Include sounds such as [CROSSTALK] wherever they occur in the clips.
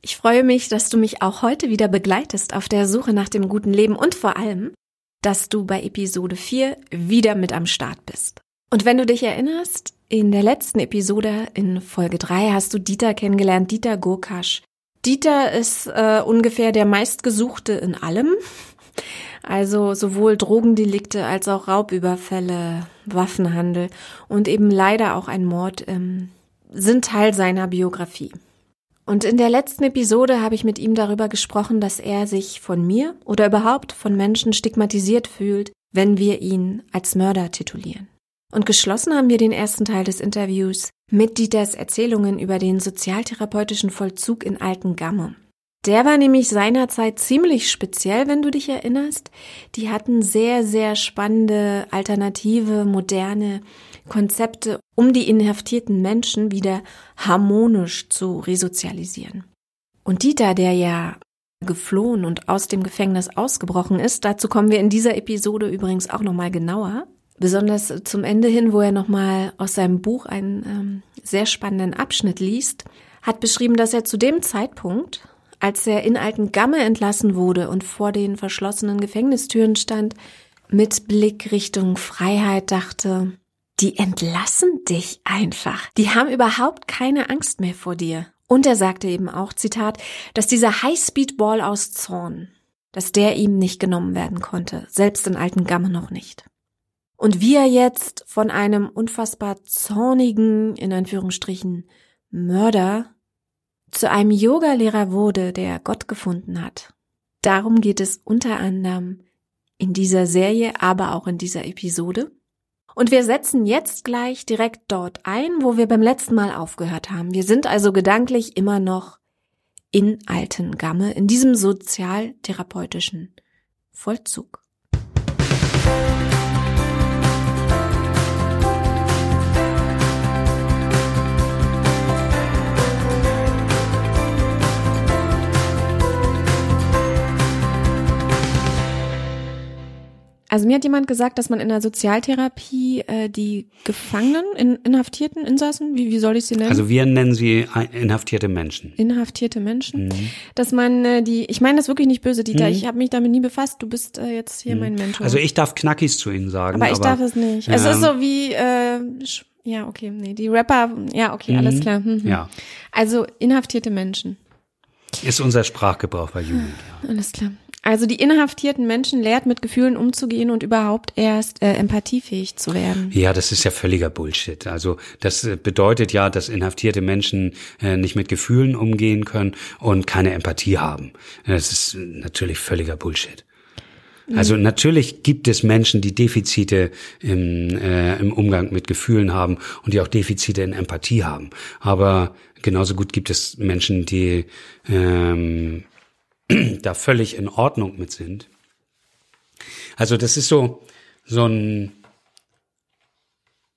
Ich freue mich, dass du mich auch heute wieder begleitest auf der Suche nach dem guten Leben und vor allem, dass du bei Episode 4 wieder mit am Start bist. Und wenn du dich erinnerst, in der letzten Episode in Folge 3 hast du Dieter kennengelernt, Dieter Gurkasch. Dieter ist äh, ungefähr der meistgesuchte in allem. Also sowohl Drogendelikte als auch Raubüberfälle, Waffenhandel und eben leider auch ein Mord ähm, sind Teil seiner Biografie. Und in der letzten Episode habe ich mit ihm darüber gesprochen, dass er sich von mir oder überhaupt von Menschen stigmatisiert fühlt, wenn wir ihn als Mörder titulieren. Und geschlossen haben wir den ersten Teil des Interviews mit Dieters Erzählungen über den sozialtherapeutischen Vollzug in Altengamme. Der war nämlich seinerzeit ziemlich speziell, wenn du dich erinnerst. Die hatten sehr, sehr spannende, alternative, moderne Konzepte, um die inhaftierten Menschen wieder harmonisch zu resozialisieren. Und Dieter, der ja geflohen und aus dem Gefängnis ausgebrochen ist, dazu kommen wir in dieser Episode übrigens auch nochmal genauer. Besonders zum Ende hin, wo er nochmal aus seinem Buch einen ähm, sehr spannenden Abschnitt liest, hat beschrieben, dass er zu dem Zeitpunkt, als er in Alten Gamme entlassen wurde und vor den verschlossenen Gefängnistüren stand, mit Blick Richtung Freiheit dachte, die entlassen dich einfach. Die haben überhaupt keine Angst mehr vor dir. Und er sagte eben auch, Zitat, dass dieser Highspeed-Ball aus Zorn, dass der ihm nicht genommen werden konnte, selbst in alten Gamme noch nicht. Und wie er jetzt von einem unfassbar zornigen, in Anführungsstrichen, Mörder zu einem Yogalehrer wurde, der Gott gefunden hat. Darum geht es unter anderem in dieser Serie, aber auch in dieser Episode. Und wir setzen jetzt gleich direkt dort ein, wo wir beim letzten Mal aufgehört haben. Wir sind also gedanklich immer noch in Alten Gamme, in diesem sozialtherapeutischen Vollzug. Also mir hat jemand gesagt, dass man in der Sozialtherapie äh, die Gefangenen, in, Inhaftierten, Insassen, wie, wie soll ich sie nennen? Also wir nennen sie inhaftierte Menschen. Inhaftierte Menschen. Mhm. Dass man äh, die, ich meine das wirklich nicht böse, Dieter, mhm. ich habe mich damit nie befasst, du bist äh, jetzt hier mhm. mein Mentor. Also ich darf Knackis zu Ihnen sagen. Aber ich aber, darf es nicht. Es ist so wie, äh, ja, okay, nee, die Rapper, ja, okay, alles mhm. klar. Mhm. Ja. Also inhaftierte Menschen. Ist unser Sprachgebrauch bei Jugend. Ja. Alles klar. Also die inhaftierten Menschen lehrt, mit Gefühlen umzugehen und überhaupt erst äh, empathiefähig zu werden. Ja, das ist ja völliger Bullshit. Also das äh, bedeutet ja, dass inhaftierte Menschen äh, nicht mit Gefühlen umgehen können und keine Empathie haben. Das ist natürlich völliger Bullshit. Also mhm. natürlich gibt es Menschen, die Defizite im, äh, im Umgang mit Gefühlen haben und die auch Defizite in Empathie haben. Aber genauso gut gibt es Menschen, die ähm, [CLEARS THROAT] da völlig in Ordnung mit sind. Also das ist so, so ein,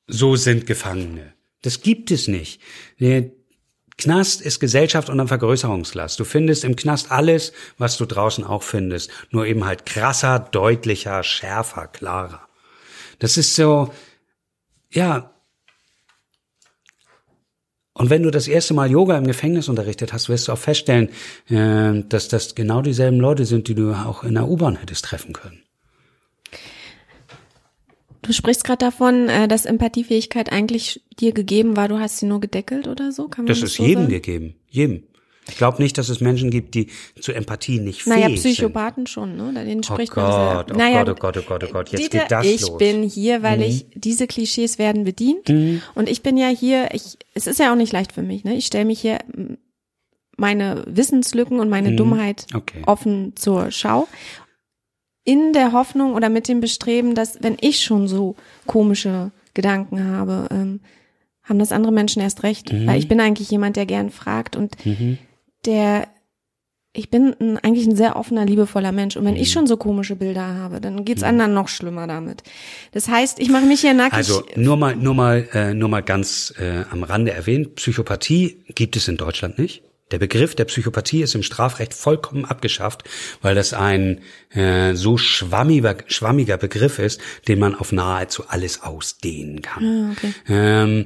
so sind Gefangene. Das gibt es nicht. Der Knast ist Gesellschaft und ein Vergrößerungsglas. Du findest im Knast alles, was du draußen auch findest. Nur eben halt krasser, deutlicher, schärfer, klarer. Das ist so, ja, und wenn du das erste Mal Yoga im Gefängnis unterrichtet hast, wirst du auch feststellen, äh, dass das genau dieselben Leute sind, die du auch in der U-Bahn hättest treffen können. Du sprichst gerade davon, äh, dass Empathiefähigkeit eigentlich dir gegeben war, du hast sie nur gedeckelt oder so? Kann man das, das ist so jedem sagen? gegeben, jedem. Ich glaube nicht, dass es Menschen gibt, die zu Empathie nicht fähig naja, Psychopathen sind. schon, ne? Denen oh spricht oh man Gott, oh naja, Gott, oh Gott, oh Gott, oh Gott, jetzt Dieter, geht das ich los. Ich bin hier, weil mhm. ich, diese Klischees werden bedient. Mhm. Und ich bin ja hier, ich, es ist ja auch nicht leicht für mich, ne? Ich stelle mich hier meine Wissenslücken und meine mhm. Dummheit okay. offen zur Schau. In der Hoffnung oder mit dem Bestreben, dass, wenn ich schon so komische Gedanken habe, ähm, haben das andere Menschen erst recht. Mhm. Weil ich bin eigentlich jemand, der gern fragt und mhm der ich bin ein, eigentlich ein sehr offener, liebevoller Mensch. Und wenn ich mhm. schon so komische Bilder habe, dann geht's mhm. anderen noch schlimmer damit. Das heißt, ich mache mich hier nackig. Also nur mal, nur mal, äh, nur mal ganz äh, am Rande erwähnt: Psychopathie gibt es in Deutschland nicht. Der Begriff der Psychopathie ist im Strafrecht vollkommen abgeschafft, weil das ein äh, so schwammiger, schwammiger Begriff ist, den man auf nahezu alles ausdehnen kann. Ah, okay. ähm,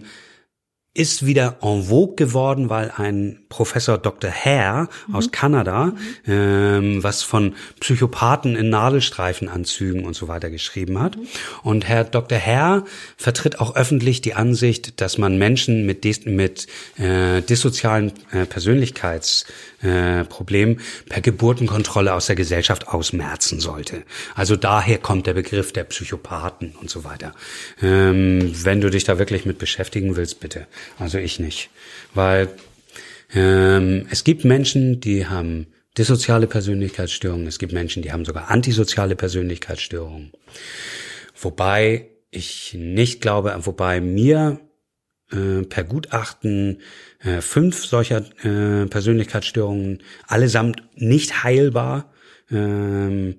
ist wieder en vogue geworden, weil ein Professor Dr. Hare mhm. aus Kanada mhm. ähm, was von Psychopathen in Nadelstreifenanzügen und so weiter geschrieben hat. Mhm. Und Herr Dr. Hare vertritt auch öffentlich die Ansicht, dass man Menschen mit, dis mit äh, dissozialen äh, Persönlichkeitsproblemen äh, per Geburtenkontrolle aus der Gesellschaft ausmerzen sollte. Also daher kommt der Begriff der Psychopathen und so weiter. Ähm, wenn du dich da wirklich mit beschäftigen willst, bitte. Also ich nicht. Weil ähm, es gibt Menschen, die haben dissoziale Persönlichkeitsstörungen, es gibt Menschen, die haben sogar antisoziale Persönlichkeitsstörungen. Wobei ich nicht glaube, wobei mir äh, per Gutachten äh, fünf solcher äh, Persönlichkeitsstörungen allesamt nicht heilbar ähm,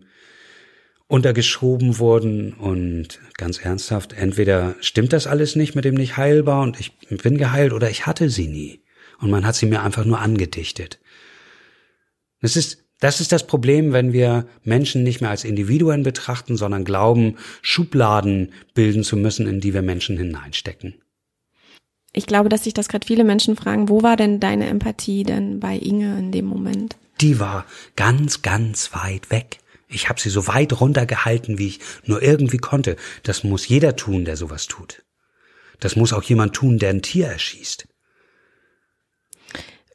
untergeschoben wurden und ganz ernsthaft, entweder stimmt das alles nicht mit dem nicht heilbar und ich bin geheilt oder ich hatte sie nie und man hat sie mir einfach nur angedichtet. Das ist das ist das Problem, wenn wir Menschen nicht mehr als Individuen betrachten, sondern glauben, Schubladen bilden zu müssen, in die wir Menschen hineinstecken. Ich glaube, dass sich das gerade viele Menschen fragen, wo war denn deine Empathie denn bei Inge in dem Moment? Die war ganz, ganz weit weg. Ich habe sie so weit runtergehalten, wie ich nur irgendwie konnte. Das muss jeder tun, der sowas tut. Das muss auch jemand tun, der ein Tier erschießt.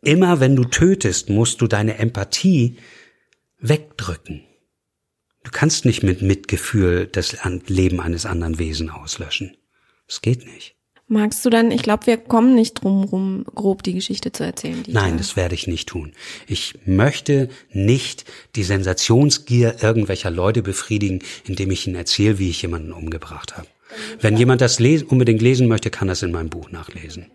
Immer wenn du tötest, musst du deine Empathie wegdrücken. Du kannst nicht mit Mitgefühl das Leben eines anderen Wesen auslöschen. Das geht nicht. Magst du dann, ich glaube, wir kommen nicht drum rum, grob die Geschichte zu erzählen. Nein, das werde ich nicht tun. Ich möchte nicht die Sensationsgier irgendwelcher Leute befriedigen, indem ich ihnen erzähle, wie ich jemanden umgebracht habe. Wenn jemand das les unbedingt lesen möchte, kann das in meinem Buch nachlesen.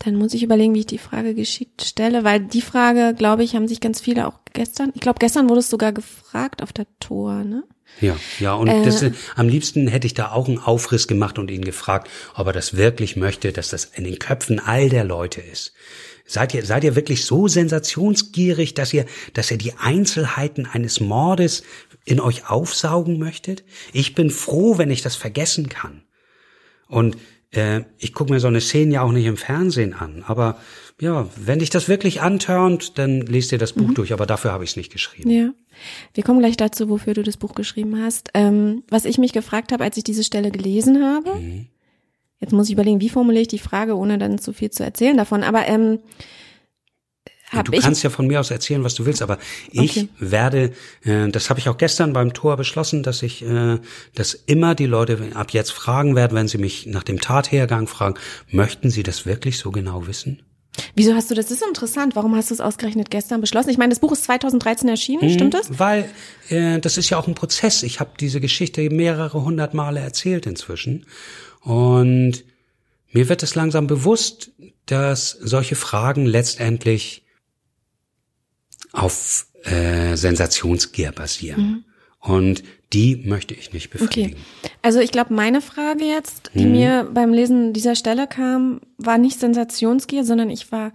Dann muss ich überlegen, wie ich die Frage geschickt stelle, weil die Frage, glaube ich, haben sich ganz viele auch gestern, ich glaube, gestern wurde es sogar gefragt auf der Tor, ne? Ja, ja, und äh, das, am liebsten hätte ich da auch einen Aufriss gemacht und ihn gefragt, ob er das wirklich möchte, dass das in den Köpfen all der Leute ist. Seid ihr, seid ihr wirklich so sensationsgierig, dass ihr, dass ihr die Einzelheiten eines Mordes in euch aufsaugen möchtet? Ich bin froh, wenn ich das vergessen kann. Und äh, ich gucke mir so eine Szene ja auch nicht im Fernsehen an, aber ja, wenn dich das wirklich antörnt, dann liest dir das Buch mhm. durch, aber dafür habe ich es nicht geschrieben. Ja. Wir kommen gleich dazu, wofür du das Buch geschrieben hast. Ähm, was ich mich gefragt habe, als ich diese Stelle gelesen habe, mhm. jetzt muss ich überlegen, wie formuliere ich die Frage, ohne dann zu viel zu erzählen davon, aber ähm, du kannst ja von mir aus erzählen, was du willst, aber ich okay. werde, äh, das habe ich auch gestern beim Tor beschlossen, dass ich, äh, dass immer die Leute ab jetzt fragen werden, wenn sie mich nach dem Tathergang fragen, möchten sie das wirklich so genau wissen? Wieso hast du das? Das ist interessant. Warum hast du es ausgerechnet gestern beschlossen? Ich meine, das Buch ist 2013 erschienen, mhm, stimmt das? Weil äh, das ist ja auch ein Prozess. Ich habe diese Geschichte mehrere hundert Male erzählt inzwischen. Und mir wird es langsam bewusst, dass solche Fragen letztendlich auf äh, Sensationsgier basieren. Mhm. Und die möchte ich nicht befriedigen. Okay. Also ich glaube, meine Frage jetzt, die hm. mir beim Lesen dieser Stelle kam, war nicht Sensationsgier, sondern ich war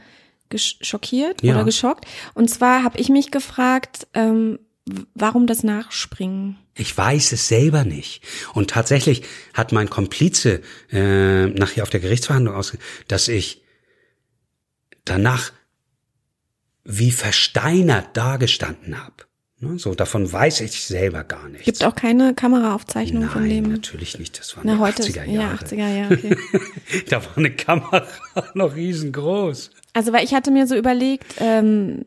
schockiert ja. oder geschockt. Und zwar habe ich mich gefragt, ähm, warum das Nachspringen? Ich weiß es selber nicht. Und tatsächlich hat mein Komplize äh, nachher auf der Gerichtsverhandlung aus, dass ich danach wie versteinert dagestanden habe. Ne, so, davon weiß ich selber gar nichts. Gibt auch keine Kameraaufzeichnung Nein, von dem? Nein, natürlich nicht. Das waren Na, heute 80er Jahre. Ja, 80er Jahre, okay. [LAUGHS] da war eine Kamera [LAUGHS] noch riesengroß. Also, weil ich hatte mir so überlegt, ähm,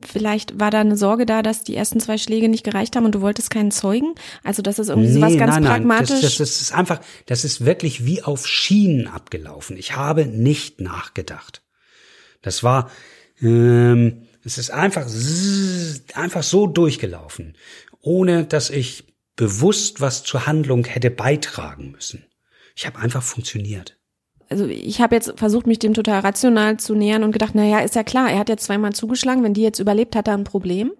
vielleicht war da eine Sorge da, dass die ersten zwei Schläge nicht gereicht haben und du wolltest keinen Zeugen. Also, das ist irgendwie nee, sowas ganz nein, pragmatisch. Nein, das, das ist einfach, das ist wirklich wie auf Schienen abgelaufen. Ich habe nicht nachgedacht. Das war, ähm, es ist einfach, einfach so durchgelaufen, ohne dass ich bewusst was zur Handlung hätte beitragen müssen. Ich habe einfach funktioniert. Also ich habe jetzt versucht, mich dem total rational zu nähern und gedacht, na ja, ist ja klar, er hat jetzt zweimal zugeschlagen, wenn die jetzt überlebt, hat er ein Problem.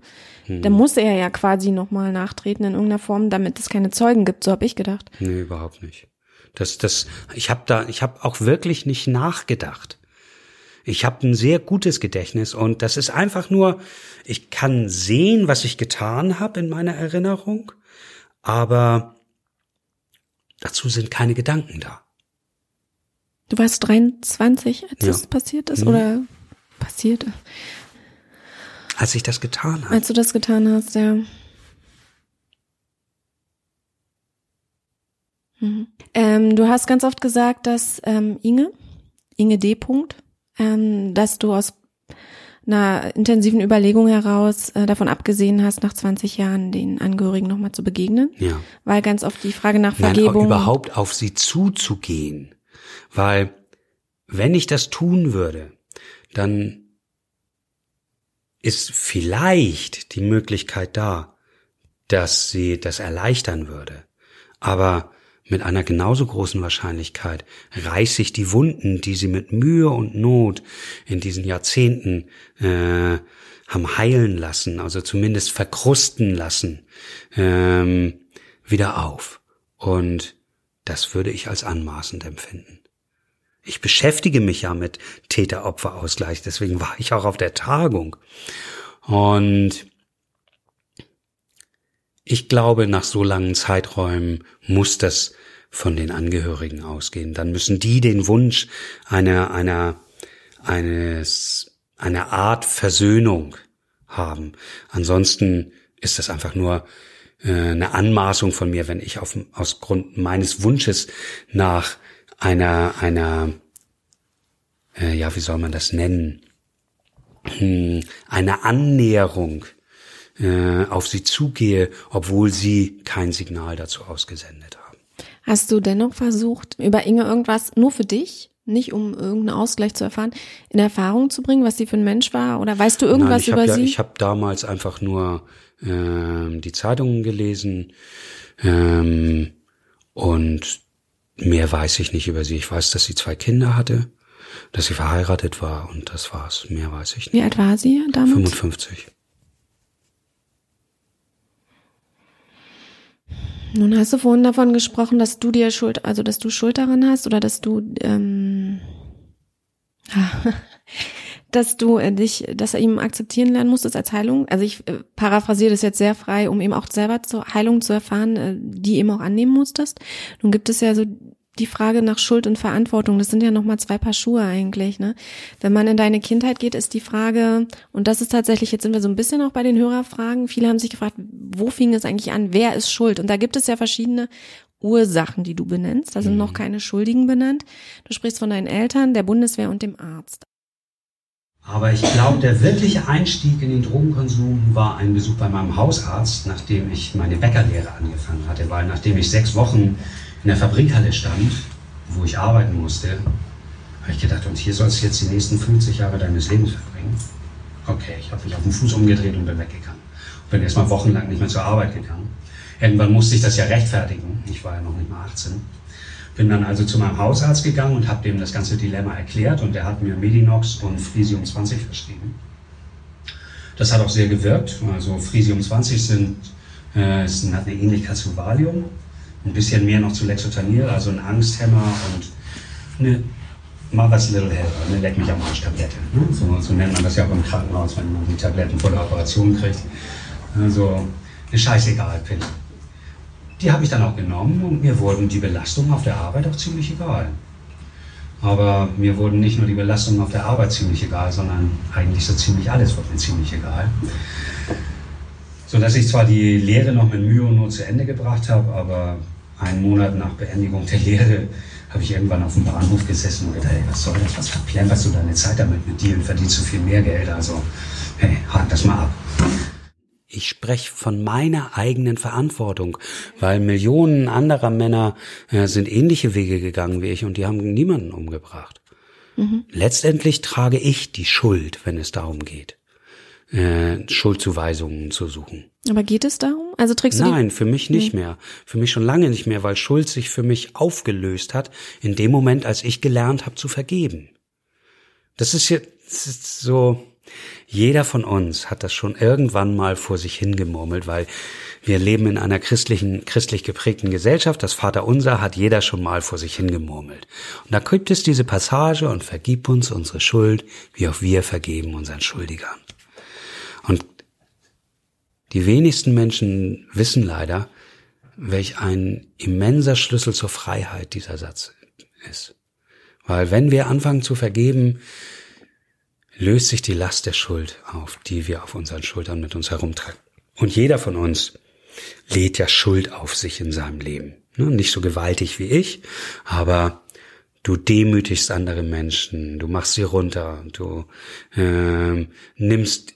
Hm. Dann muss er ja quasi nochmal nachtreten in irgendeiner Form, damit es keine Zeugen gibt, so habe ich gedacht. Nee, überhaupt nicht. Das, das, ich habe da, ich habe auch wirklich nicht nachgedacht. Ich habe ein sehr gutes Gedächtnis und das ist einfach nur, ich kann sehen, was ich getan habe in meiner Erinnerung, aber dazu sind keine Gedanken da. Du warst 23, als Ja. das passiert ist? Mhm. Oder passiert? Als ich das getan habe. Als du das getan hast, ja. Mhm. Ähm, du hast ganz oft gesagt, dass ähm, Inge, Inge D. Punkt, ähm, dass du aus einer intensiven Überlegung heraus äh, davon abgesehen hast, nach 20 Jahren den Angehörigen nochmal zu begegnen, Ja. weil ganz oft die Frage nach Nein, Vergebung. auch überhaupt auf sie zuzugehen. Weil, wenn ich das tun würde, dann ist vielleicht die Möglichkeit da, dass sie das erleichtern würde. Aber mit einer genauso großen Wahrscheinlichkeit reißt sich die Wunden, die sie mit Mühe und Not in diesen Jahrzehnten äh, haben heilen lassen, also zumindest verkrusten lassen, ähm, wieder auf. Und das würde ich als anmaßend empfinden. Ich beschäftige mich ja mit Täter-Opfer-Ausgleich, deswegen war ich auch auf der Tagung. Und ich glaube, nach so langen Zeiträumen muss das von den Angehörigen ausgehen. Dann müssen die den Wunsch einer, einer, eines, einer Art Versöhnung haben. Ansonsten ist das einfach nur äh, eine Anmaßung von mir, wenn ich auf, aus Grund meines Wunsches nach einer, einer, äh, ja, wie soll man das nennen? Hm, einer Annäherung äh, auf sie zugehe, obwohl sie kein Signal dazu ausgesendet haben. Hast du dennoch versucht, über Inge irgendwas nur für dich, nicht um irgendeinen Ausgleich zu erfahren, in Erfahrung zu bringen, was sie für ein Mensch war? Oder weißt du irgendwas Nein, ich hab über ja, sie? Ich habe damals einfach nur ähm, die Zeitungen gelesen ähm, und mehr weiß ich nicht über sie. Ich weiß, dass sie zwei Kinder hatte, dass sie verheiratet war und das war's. Mehr weiß ich nicht. Wie alt war sie damals? 55. Nun hast du vorhin davon gesprochen, dass du dir Schuld, also dass du Schuld daran hast oder dass du, ähm, [LAUGHS] dass du äh, dich, dass er ihm akzeptieren lernen musstest als Heilung. Also ich äh, paraphrasiere das jetzt sehr frei, um eben auch selber zur Heilung zu erfahren, äh, die eben auch annehmen musstest. Nun gibt es ja so die Frage nach Schuld und Verantwortung, das sind ja nochmal zwei Paar Schuhe eigentlich, ne? Wenn man in deine Kindheit geht, ist die Frage, und das ist tatsächlich, jetzt sind wir so ein bisschen auch bei den Hörerfragen, viele haben sich gefragt, wo fing es eigentlich an, wer ist schuld? Und da gibt es ja verschiedene Ursachen, die du benennst, da sind noch keine Schuldigen benannt. Du sprichst von deinen Eltern, der Bundeswehr und dem Arzt. Aber ich glaube, der wirkliche Einstieg in den Drogenkonsum war ein Besuch bei meinem Hausarzt, nachdem ich meine Bäckerlehre angefangen hatte, weil nachdem ich sechs Wochen in der Fabrikhalle stand, wo ich arbeiten musste, habe ich gedacht, und hier sollst du jetzt die nächsten 50 Jahre deines Lebens verbringen. Okay, ich habe mich auf den Fuß umgedreht und bin weggegangen. Und bin erstmal wochenlang nicht mehr zur Arbeit gegangen. Irgendwann musste ich das ja rechtfertigen. Ich war ja noch nicht mal 18. Bin dann also zu meinem Hausarzt gegangen und habe dem das ganze Dilemma erklärt und der hat mir Medinox und Frisium 20 verschrieben. Das hat auch sehr gewirkt. Also Frisium 20 sind, äh, hat eine Ähnlichkeit zu Valium, ein bisschen mehr noch zu Lexotanil, also ein Angsthemmer und eine Mother's Little Helper, eine Leck mich am Arsch Tablette. Ne? So, so nennt man das ja auch im Krankenhaus, wenn man die Tabletten vor der Operation kriegt. Also eine Scheißegal-Pille. Die habe ich dann auch genommen und mir wurden die Belastungen auf der Arbeit auch ziemlich egal. Aber mir wurden nicht nur die Belastungen auf der Arbeit ziemlich egal, sondern eigentlich so ziemlich alles wurde mir ziemlich egal. So dass ich zwar die Lehre noch mit Mühe und Not zu Ende gebracht habe, aber einen Monat nach Beendigung der Lehre habe ich irgendwann auf dem Bahnhof gesessen und gedacht, hey, was soll das, was verplemperst du deine Zeit damit mit dir und verdienst so viel mehr Geld, also hey, hak das mal ab. Ich spreche von meiner eigenen Verantwortung, weil Millionen anderer Männer äh, sind ähnliche Wege gegangen wie ich und die haben niemanden umgebracht. Letztendlich trage ich die Schuld, wenn es darum geht, äh, Schuldzuweisungen zu suchen. Aber geht es darum? Also trägst du Nein, für mich nicht mehr. Für mich schon lange nicht mehr, weil Schuld sich für mich aufgelöst hat in dem Moment, als ich gelernt habe zu vergeben. Das ist jetzt so, jeder von uns hat das schon irgendwann mal vor sich hingemurmelt, weil wir leben in einer christlichen, christlich geprägten Gesellschaft. Das Vaterunser hat jeder schon mal vor sich hingemurmelt. Und da gibt es diese Passage und vergib uns unsere Schuld, wie auch wir vergeben unseren Schuldigern. Die wenigsten Menschen wissen leider, welch ein immenser Schlüssel zur Freiheit dieser Satz ist. Weil wenn wir anfangen zu vergeben, löst sich die Last der Schuld auf, die wir auf unseren Schultern mit uns herumtragen. Und jeder von uns lädt ja Schuld auf sich in seinem Leben. Ne, nicht so gewaltig wie ich, aber du demütigst andere Menschen, du machst sie runter, du äh, nimmst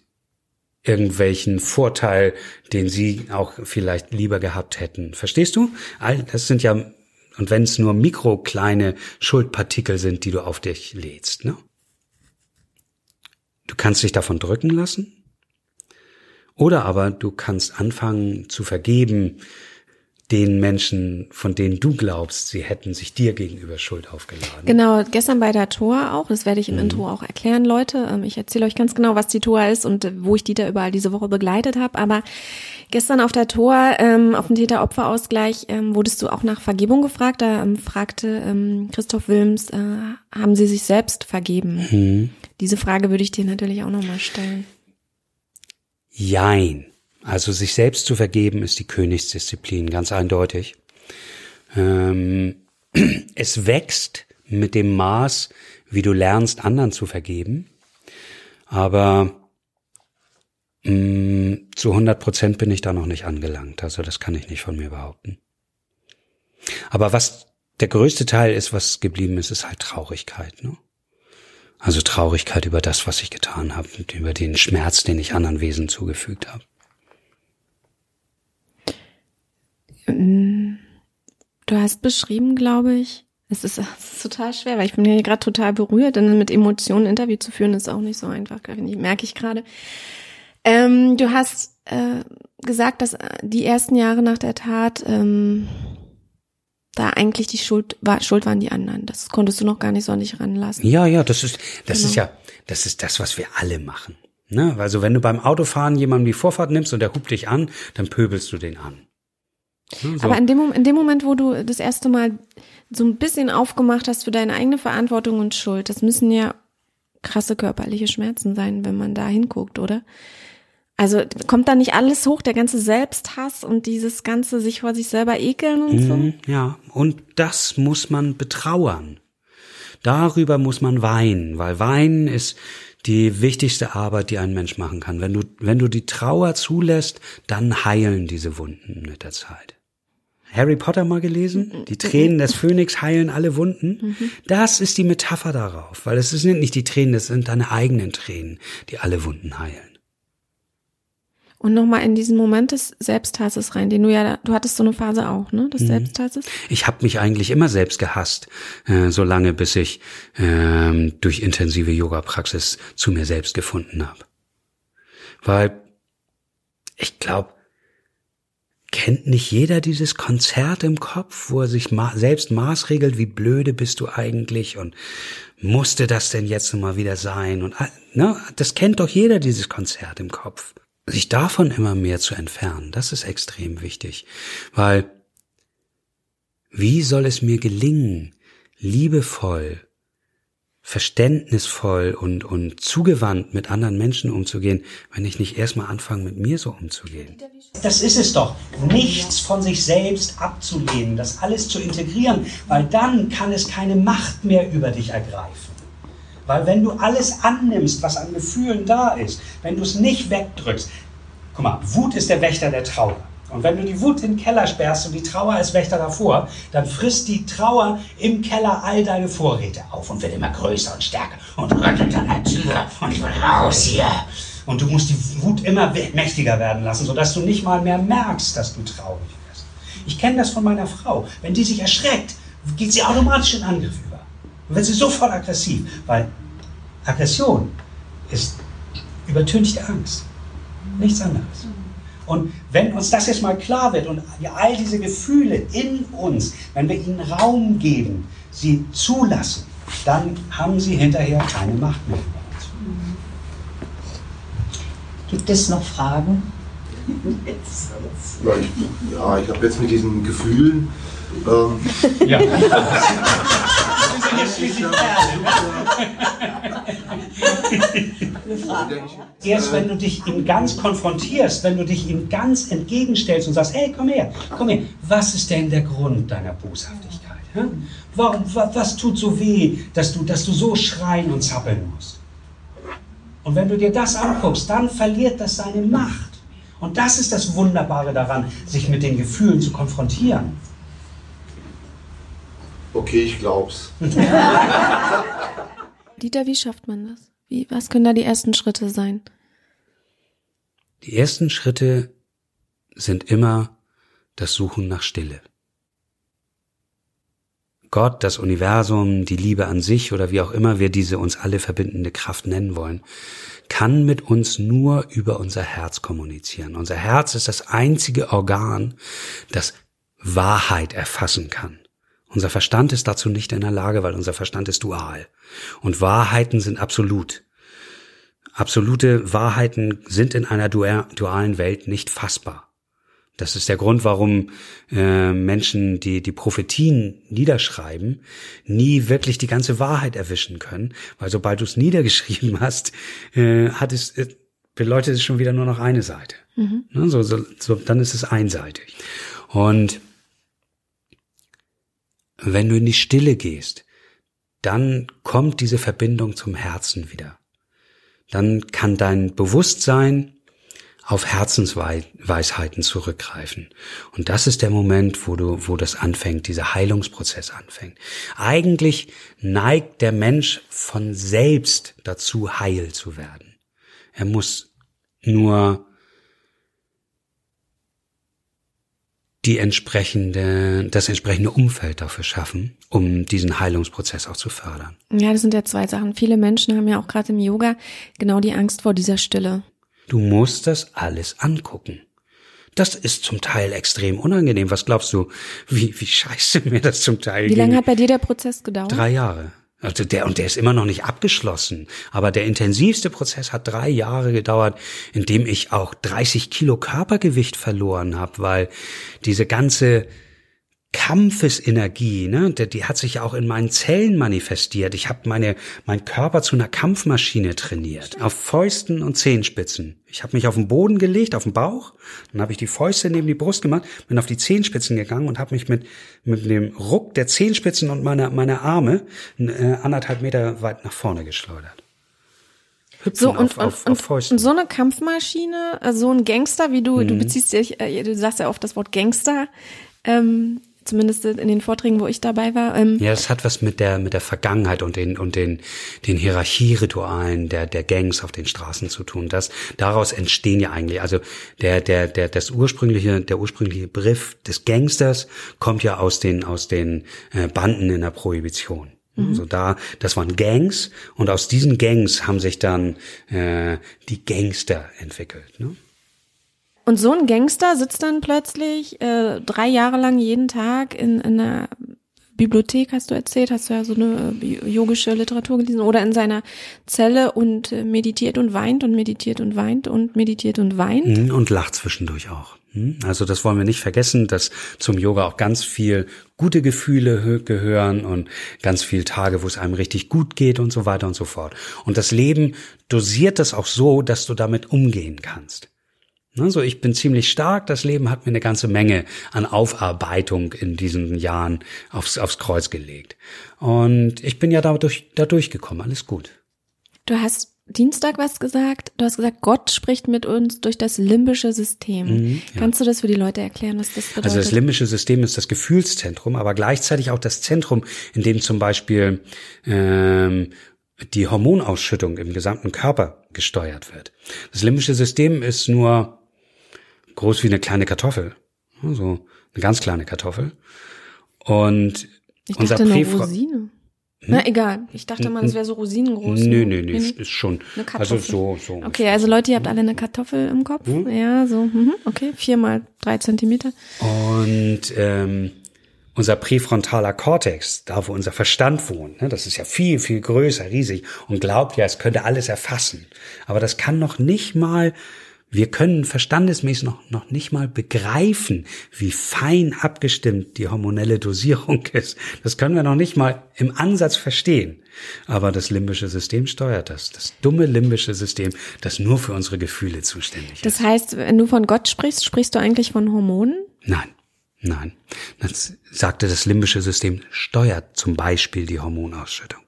irgendwelchen Vorteil, den sie auch vielleicht lieber gehabt hätten. Verstehst du? All das sind ja, und wenn es nur mikrokleine Schuldpartikel sind, die du auf dich lädst, ne? Du kannst dich davon drücken lassen. Oder aber du kannst anfangen zu vergeben, den Menschen, von denen du glaubst, sie hätten sich dir gegenüber Schuld aufgeladen. Genau, gestern bei der Tor auch, das werde ich im mhm. Intro auch erklären, Leute. Ähm, ich erzähle euch ganz genau, was die Tor ist und äh, wo ich Dieter überall diese Woche begleitet habe. Aber gestern auf der Tor, ähm, auf dem Täter-Opfer-Ausgleich, ähm, wurdest du auch nach Vergebung gefragt. Da ähm, fragte Christoph Wilms, äh, haben sie sich selbst vergeben? Mhm. Diese Frage würde ich dir natürlich auch nochmal stellen. Jein. Also sich selbst zu vergeben ist die Königsdisziplin, ganz eindeutig. Ähm, [CLEARS THROAT] es wächst mit dem Maß, wie du lernst, anderen zu vergeben. Aber mh, mm, zu 100 Prozent bin ich da noch nicht angelangt. Also das kann ich nicht von mir behaupten. Aber was der größte Teil ist, was geblieben ist, ist halt Traurigkeit. Ne? Also Traurigkeit über das, was ich getan habe über den Schmerz, den ich anderen Wesen zugefügt habe. Du hast beschrieben, glaube ich, es ist, [LAUGHS] es ist total schwer, weil ich bin hier gerade total berührt, denn mit Emotionen ein Interview zu führen ist auch nicht so einfach, merke ich gerade. Ähm, du hast äh, gesagt, dass die ersten Jahre nach der Tat ähm, da eigentlich die Schuld war, Schuld waren die anderen. Das konntest du noch gar nicht so an dich ranlassen. Ja, ja, das ist, das genau. ist ja, das ist das, was wir alle machen. Ne? Also wenn du beim Autofahren jemandem die Vorfahrt nimmst und der hupt dich an, dann pöbelst du den an. So. Aber in dem, in dem Moment, wo du das erste Mal so ein bisschen aufgemacht hast für deine eigene Verantwortung und Schuld, das müssen ja krasse körperliche Schmerzen sein, wenn man da hinguckt, oder? Also kommt da nicht alles hoch, der ganze Selbsthass und dieses ganze sich vor sich selber ekeln und so? Mhm, ja, und das muss man betrauern. Darüber muss man weinen, weil weinen ist die wichtigste Arbeit, die ein Mensch machen kann. Wenn du, wenn du die Trauer zulässt, dann heilen diese Wunden mit der Zeit. Harry Potter mal gelesen? Mhm. Die Tränen des Phönix heilen alle Wunden. Mhm. Das ist die Metapher darauf, weil es sind nicht die Tränen, das sind deine eigenen Tränen, die alle Wunden heilen. Und nochmal in diesen Moment des Selbsthasses rein, den du ja, du hattest so eine Phase auch, ne, des mhm. Selbsthasses? Ich habe mich eigentlich immer selbst gehasst, äh, so lange bis ich äh, durch intensive Yoga-Praxis zu mir selbst gefunden habe. Weil ich glaube, Kennt nicht jeder dieses Konzert im Kopf, wo er sich ma selbst maßregelt, wie blöde bist du eigentlich und musste das denn jetzt mal wieder sein und ne, das kennt doch jeder dieses Konzert im Kopf. Sich davon immer mehr zu entfernen, das ist extrem wichtig, weil wie soll es mir gelingen, liebevoll verständnisvoll und, und zugewandt mit anderen Menschen umzugehen, wenn ich nicht erstmal anfange, mit mir so umzugehen. Das ist es doch. Nichts von sich selbst abzulehnen, das alles zu integrieren, weil dann kann es keine Macht mehr über dich ergreifen. Weil wenn du alles annimmst, was an Gefühlen da ist, wenn du es nicht wegdrückst, guck mal, Wut ist der Wächter der Trauer. Und wenn du die Wut in den Keller sperrst und die Trauer als Wächter davor, dann frisst die Trauer im Keller all deine Vorräte auf und wird immer größer und stärker und rüttelt an der Tür und ich will raus hier. Und du musst die Wut immer mächtiger werden lassen, sodass du nicht mal mehr merkst, dass du traurig wirst. Ich kenne das von meiner Frau. Wenn die sich erschreckt, geht sie automatisch in Angriff über. Dann wird sie sofort aggressiv, weil Aggression ist übertünchte Angst. Nichts anderes. Und wenn uns das jetzt mal klar wird und all diese Gefühle in uns, wenn wir ihnen Raum geben, sie zulassen, dann haben sie hinterher keine Macht mehr. Gibt es noch Fragen? Ja, ich, ja, ich habe jetzt mit diesen Gefühlen. Ähm, ja. [LAUGHS] Erst wenn du dich ihm ganz konfrontierst, wenn du dich ihm ganz entgegenstellst und sagst, hey, komm her, komm her, was ist denn der Grund deiner Boshaftigkeit? Warum, was tut so weh, dass du, dass du so schreien und zappeln musst? Und wenn du dir das anguckst, dann verliert das seine Macht. Und das ist das Wunderbare daran, sich mit den Gefühlen zu konfrontieren. Okay, ich glaub's. [LAUGHS] Dieter, wie schafft man das? Wie, was können da die ersten Schritte sein? Die ersten Schritte sind immer das Suchen nach Stille. Gott, das Universum, die Liebe an sich oder wie auch immer wir diese uns alle verbindende Kraft nennen wollen, kann mit uns nur über unser Herz kommunizieren. Unser Herz ist das einzige Organ, das Wahrheit erfassen kann. Unser Verstand ist dazu nicht in der Lage, weil unser Verstand ist dual. Und Wahrheiten sind absolut. Absolute Wahrheiten sind in einer dualen Welt nicht fassbar. Das ist der Grund, warum äh, Menschen, die die Prophetien niederschreiben, nie wirklich die ganze Wahrheit erwischen können, weil sobald du es niedergeschrieben [LAUGHS] hast, äh, hat es äh, beleuchtet es schon wieder nur noch eine Seite. Mhm. Ne, so, so, so, dann ist es einseitig. Und wenn du in die Stille gehst, dann kommt diese Verbindung zum Herzen wieder. Dann kann dein Bewusstsein auf Herzensweisheiten zurückgreifen. Und das ist der Moment, wo du, wo das anfängt, dieser Heilungsprozess anfängt. Eigentlich neigt der Mensch von selbst dazu, heil zu werden. Er muss nur die entsprechende, das entsprechende Umfeld dafür schaffen, um diesen Heilungsprozess auch zu fördern. Ja, das sind ja zwei Sachen. Viele Menschen haben ja auch gerade im Yoga genau die Angst vor dieser Stille. Du musst das alles angucken. Das ist zum Teil extrem unangenehm. Was glaubst du, wie, wie scheiße mir das zum Teil Wie lange hat bei dir der Prozess gedauert? Drei Jahre. Also der, und der ist immer noch nicht abgeschlossen. Aber der intensivste Prozess hat drei Jahre gedauert, in dem ich auch 30 Kilo Körpergewicht verloren habe, weil diese ganze Kampfesenergie, ne, die, die hat sich ja auch in meinen Zellen manifestiert. Ich habe meine mein Körper zu einer Kampfmaschine trainiert, auf Fäusten und Zehenspitzen. Ich habe mich auf den Boden gelegt, auf den Bauch, dann habe ich die Fäuste neben die Brust gemacht, bin auf die Zehenspitzen gegangen und habe mich mit mit dem Ruck der Zehenspitzen und meiner meiner Arme äh, anderthalb Meter weit nach vorne geschleudert. Hüpfen so, und, auf, auf, auf und so eine Kampfmaschine, äh, so ein Gangster, wie du, mhm. du beziehst dich, äh, du sagst ja oft das Wort Gangster, ähm, zumindest in den Vorträgen, wo ich dabei war. Ähm ja, es hat was mit der mit der Vergangenheit und den und den den Hierarchieritualen der der Gangs auf den Straßen zu tun. Das daraus entstehen ja eigentlich also der der der das ursprüngliche der ursprüngliche Begriff des Gangsters kommt ja aus den aus den äh, Banden in der Prohibition. Mhm. So da, das waren Gangs und aus diesen Gangs haben sich dann äh, die Gangster entwickelt. Ne? Und so ein Gangster sitzt dann plötzlich äh, drei Jahre lang jeden Tag in, in einer Bibliothek, hast du erzählt, hast du ja so eine äh, yogische Literatur gelesen, oder in seiner Zelle und äh, meditiert und weint und meditiert und weint und meditiert und weint. Mhm, und lacht zwischendurch auch. Mhm. Also das wollen wir nicht vergessen, dass zum Yoga auch ganz viel gute Gefühle gehören und ganz viel Tage, wo es einem richtig gut geht und so weiter und so fort. Und das Leben dosiert das auch so, dass du damit umgehen kannst. Also ich bin ziemlich stark. Das Leben hat mir eine ganze Menge an Aufarbeitung in diesen Jahren aufs, aufs Kreuz gelegt. Und ich bin ja dadurch, da durchgekommen. Alles gut. Du hast Dienstag was gesagt. Du hast gesagt, Gott spricht mit uns durch das limbische System. Mhm, ja. Kannst du das für die Leute erklären, was das bedeutet? Also das limbische System ist das Gefühlszentrum, aber gleichzeitig auch das Zentrum, in dem zum Beispiel ähm, die Hormonausschüttung im gesamten Körper gesteuert wird. Das limbische System ist nur groß wie eine kleine Kartoffel. So eine ganz kleine Kartoffel. Und ich unser dachte eine Rosine. Hm? Na egal, ich dachte mal, es wäre so rosinengroß. Nö, nö, nö, ist schon. Eine Kartoffel. Also so, so. Okay, also Leute, ihr habt alle eine Kartoffel im Kopf. Hm? Ja, so, mhm, okay, vier mal drei Zentimeter. Und ähm, unser präfrontaler Kortex, da wo unser Verstand wohnt, ne, das ist ja viel, viel größer, riesig und glaubt ja, es könnte alles erfassen. Aber das kann noch nicht mal wir können verstandesmäßig noch, noch nicht mal begreifen, wie fein abgestimmt die hormonelle Dosierung [LAUGHS] ist. Das können wir noch nicht mal im Ansatz verstehen. Aber das limbische System steuert das. Das dumme limbische System, das nur für unsere Gefühle zuständig ist. Das heißt, wenn du von Gott sprichst, sprichst du eigentlich von Hormonen? Nein. Nein, das sagte das limbische System steuert zum Beispiel die Hormonausschüttung.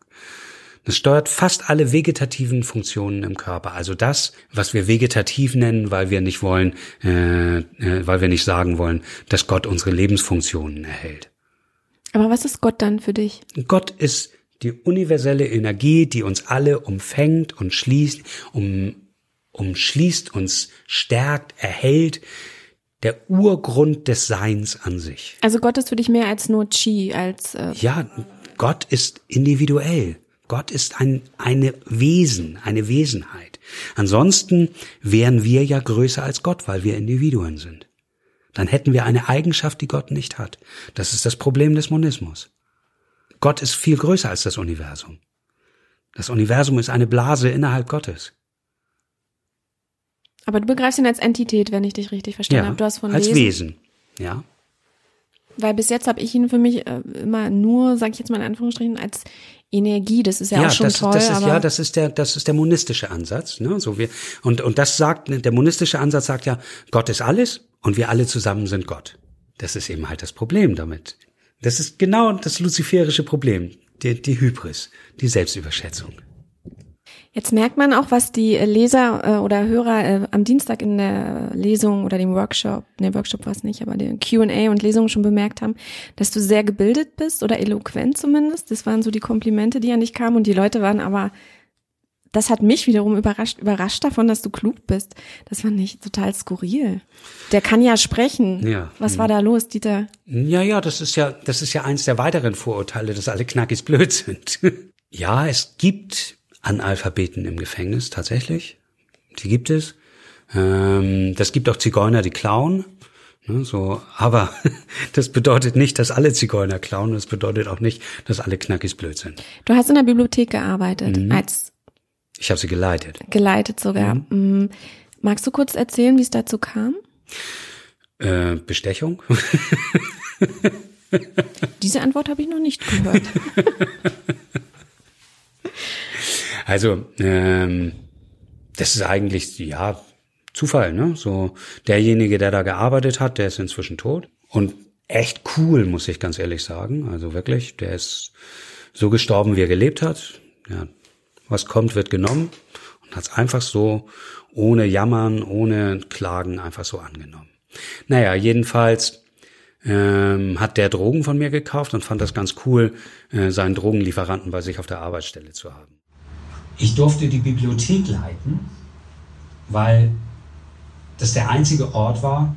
Das steuert fast alle vegetativen Funktionen im Körper. Also das, was wir vegetativ nennen, weil wir nicht wollen, äh, äh, weil wir nicht sagen wollen, dass Gott unsere Lebensfunktionen erhält. Aber was ist Gott dann für dich? Gott ist die universelle Energie, die uns alle umfängt und schließt, um, umschließt, uns stärkt, erhält. Der Urgrund des Seins an sich. Also Gott ist für dich mehr als nur Chi, als äh ja, Gott ist individuell. Gott ist ein eine Wesen, eine Wesenheit. Ansonsten wären wir ja größer als Gott, weil wir Individuen sind. Dann hätten wir eine Eigenschaft, die Gott nicht hat. Das ist das Problem des Monismus. Gott ist viel größer als das Universum. Das Universum ist eine Blase innerhalb Gottes. Aber du begreifst ihn als Entität, wenn ich dich richtig verstanden ja, habe. Du hast von als Lesen, Wesen, ja. Weil bis jetzt habe ich ihn für mich äh, immer nur, sage ich jetzt mal in Anführungsstrichen, als Energie. Das ist ja, auch schon das, toll. Das ist, ja, das ist der, das ist der monistische Ansatz. Ne? So wir und und das sagt der monistische Ansatz sagt ja, Gott ist alles und wir alle zusammen sind Gott. Das ist eben halt das Problem damit. Das ist genau das luziferische Problem, die, die Hybris, die Selbstüberschätzung. Jetzt merkt man auch, was die Leser äh, oder Hörer äh, am Dienstag in der Lesung oder dem Workshop, ne Workshop war es nicht, aber den Q&A und Lesungen schon bemerkt haben, dass du sehr gebildet bist oder eloquent zumindest. Das waren so die Komplimente, die an dich kamen und die Leute waren aber das hat mich wiederum überrascht, überrascht davon, dass du klug bist. Das fand ich total skurril. Der kann ja sprechen. Ja. Was war da los, Dieter? Ja, ja, das ist ja, das ist ja eins der weiteren Vorurteile, dass alle Knackis blöd sind. [LAUGHS] ja, es gibt Analphabeten im Gefängnis, tatsächlich. Die gibt es. Ähm, das gibt auch Zigeuner, die klauen. Ne, so, aber [LAUGHS] das bedeutet nicht, dass alle Zigeuner klauen. Das bedeutet auch nicht, dass alle Knackis blöd sind. Du hast in der Bibliothek gearbeitet, Mhm. als Ich habe sie geleitet. geleitet sogar. Mhm. Mm, Magst du kurz erzählen, wie es dazu kam? Äh, Bestechung? Diese Antwort habe ich noch nicht gehört. [LAUGHS] Also, ähm, das ist eigentlich, ja, Zufall, ne? So, derjenige, der da gearbeitet hat, der ist inzwischen tot. Und echt cool, muss ich ganz ehrlich sagen. Also wirklich, der ist so gestorben, wie er gelebt hat. Ja, was kommt, wird genommen. Und hat es einfach so, ohne Jammern, ohne Klagen, einfach so angenommen. Naja, jedenfalls ähm, hat der Drogen von mir gekauft und fand das ganz cool, seinen Drogenlieferanten bei sich auf der Arbeitsstelle zu haben. Ich durfte die Bibliothek leiten, weil das der einzige Ort war,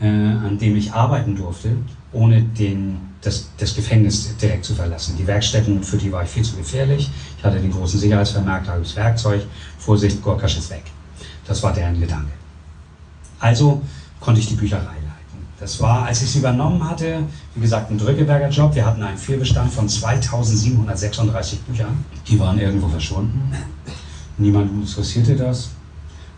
äh, an dem ich arbeiten durfte, ohne den, das, das Gefängnis direkt zu verlassen. Die Werkstätten, für die war ich viel zu gefährlich. Ich hatte den großen Sicherheitsvermerk, da habe ich das Werkzeug. Vorsicht, Gorkasch ist weg. Das war deren Gedanke. Also konnte ich die Bücherei leiten. Das war, als ich sie übernommen hatte, wie gesagt, ein Drückeberger Job. Wir hatten einen Fehlbestand von 2736 Büchern. Die waren irgendwo verschwunden. Niemanden interessierte das.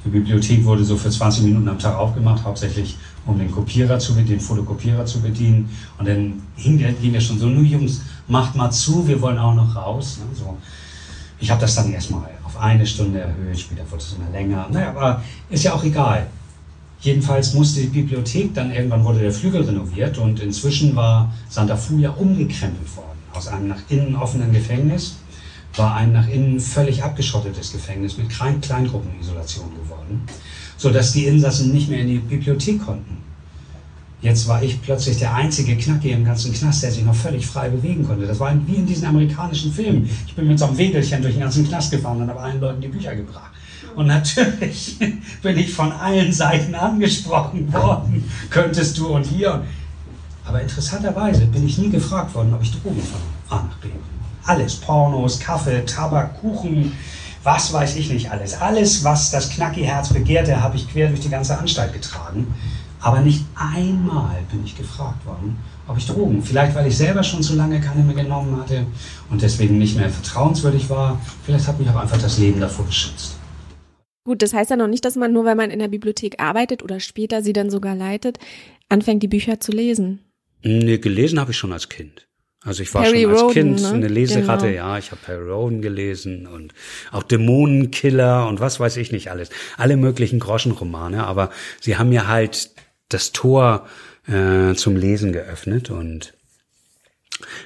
Die Bibliothek wurde so für 20 Minuten am Tag aufgemacht, hauptsächlich um den Kopierer zu bedienen, den Fotokopierer zu bedienen. Und dann hing ging der schon so, nun Jungs, macht mal zu, wir wollen auch noch raus. Ne. Ich habe das dann erstmal auf eine Stunde erhöht, später wurde es immer länger. Naja, aber ist ja auch egal. Jedenfalls musste die Bibliothek, dann irgendwann wurde der Flügel renoviert und inzwischen war Santa Fu ja umgekrempelt worden. Aus einem nach innen offenen Gefängnis war ein nach innen völlig abgeschottetes Gefängnis mit Kleingruppenisolation geworden, sodass die Insassen nicht mehr in die Bibliothek konnten. Jetzt war ich plötzlich der einzige Knacki im ganzen Knast, der sich noch völlig frei bewegen konnte. Das war wie in diesen amerikanischen Filmen. Ich bin mit so einem Wegelchen durch den ganzen Knast gefahren und habe allen Leuten die Bücher gebracht. Und natürlich [LAUGHS] bin ich von allen Seiten angesprochen worden. Könntest du und hier. Aber interessanterweise bin ich nie gefragt worden, ob ich Drogen von A nach B. Alles, Pornos, Kaffee, Tabak, Kuchen, was weiß ich nicht alles. Alles, was das Knacki-Herz begehrte, habe ich quer durch die ganze Anstalt getragen. Aber nicht einmal bin ich gefragt worden, ob ich Drogen, vielleicht weil ich selber schon zu lange keine mehr genommen hatte und deswegen nicht mehr vertrauenswürdig war. Vielleicht hat mich auch einfach das Leben davor geschützt. Gut, das heißt ja noch nicht, dass man nur, weil man in der Bibliothek arbeitet oder später sie dann sogar leitet, anfängt, die Bücher zu lesen. Nee, gelesen habe ich schon als Kind. Also ich war Perry schon als Rhodan, Kind ne? eine Leseratte, Genau. ja, ich habe Perry Roden gelesen und auch Dämonenkiller und was weiß ich nicht alles. Alle möglichen Groschenromane, aber sie haben mir halt das Tor äh, zum Lesen geöffnet und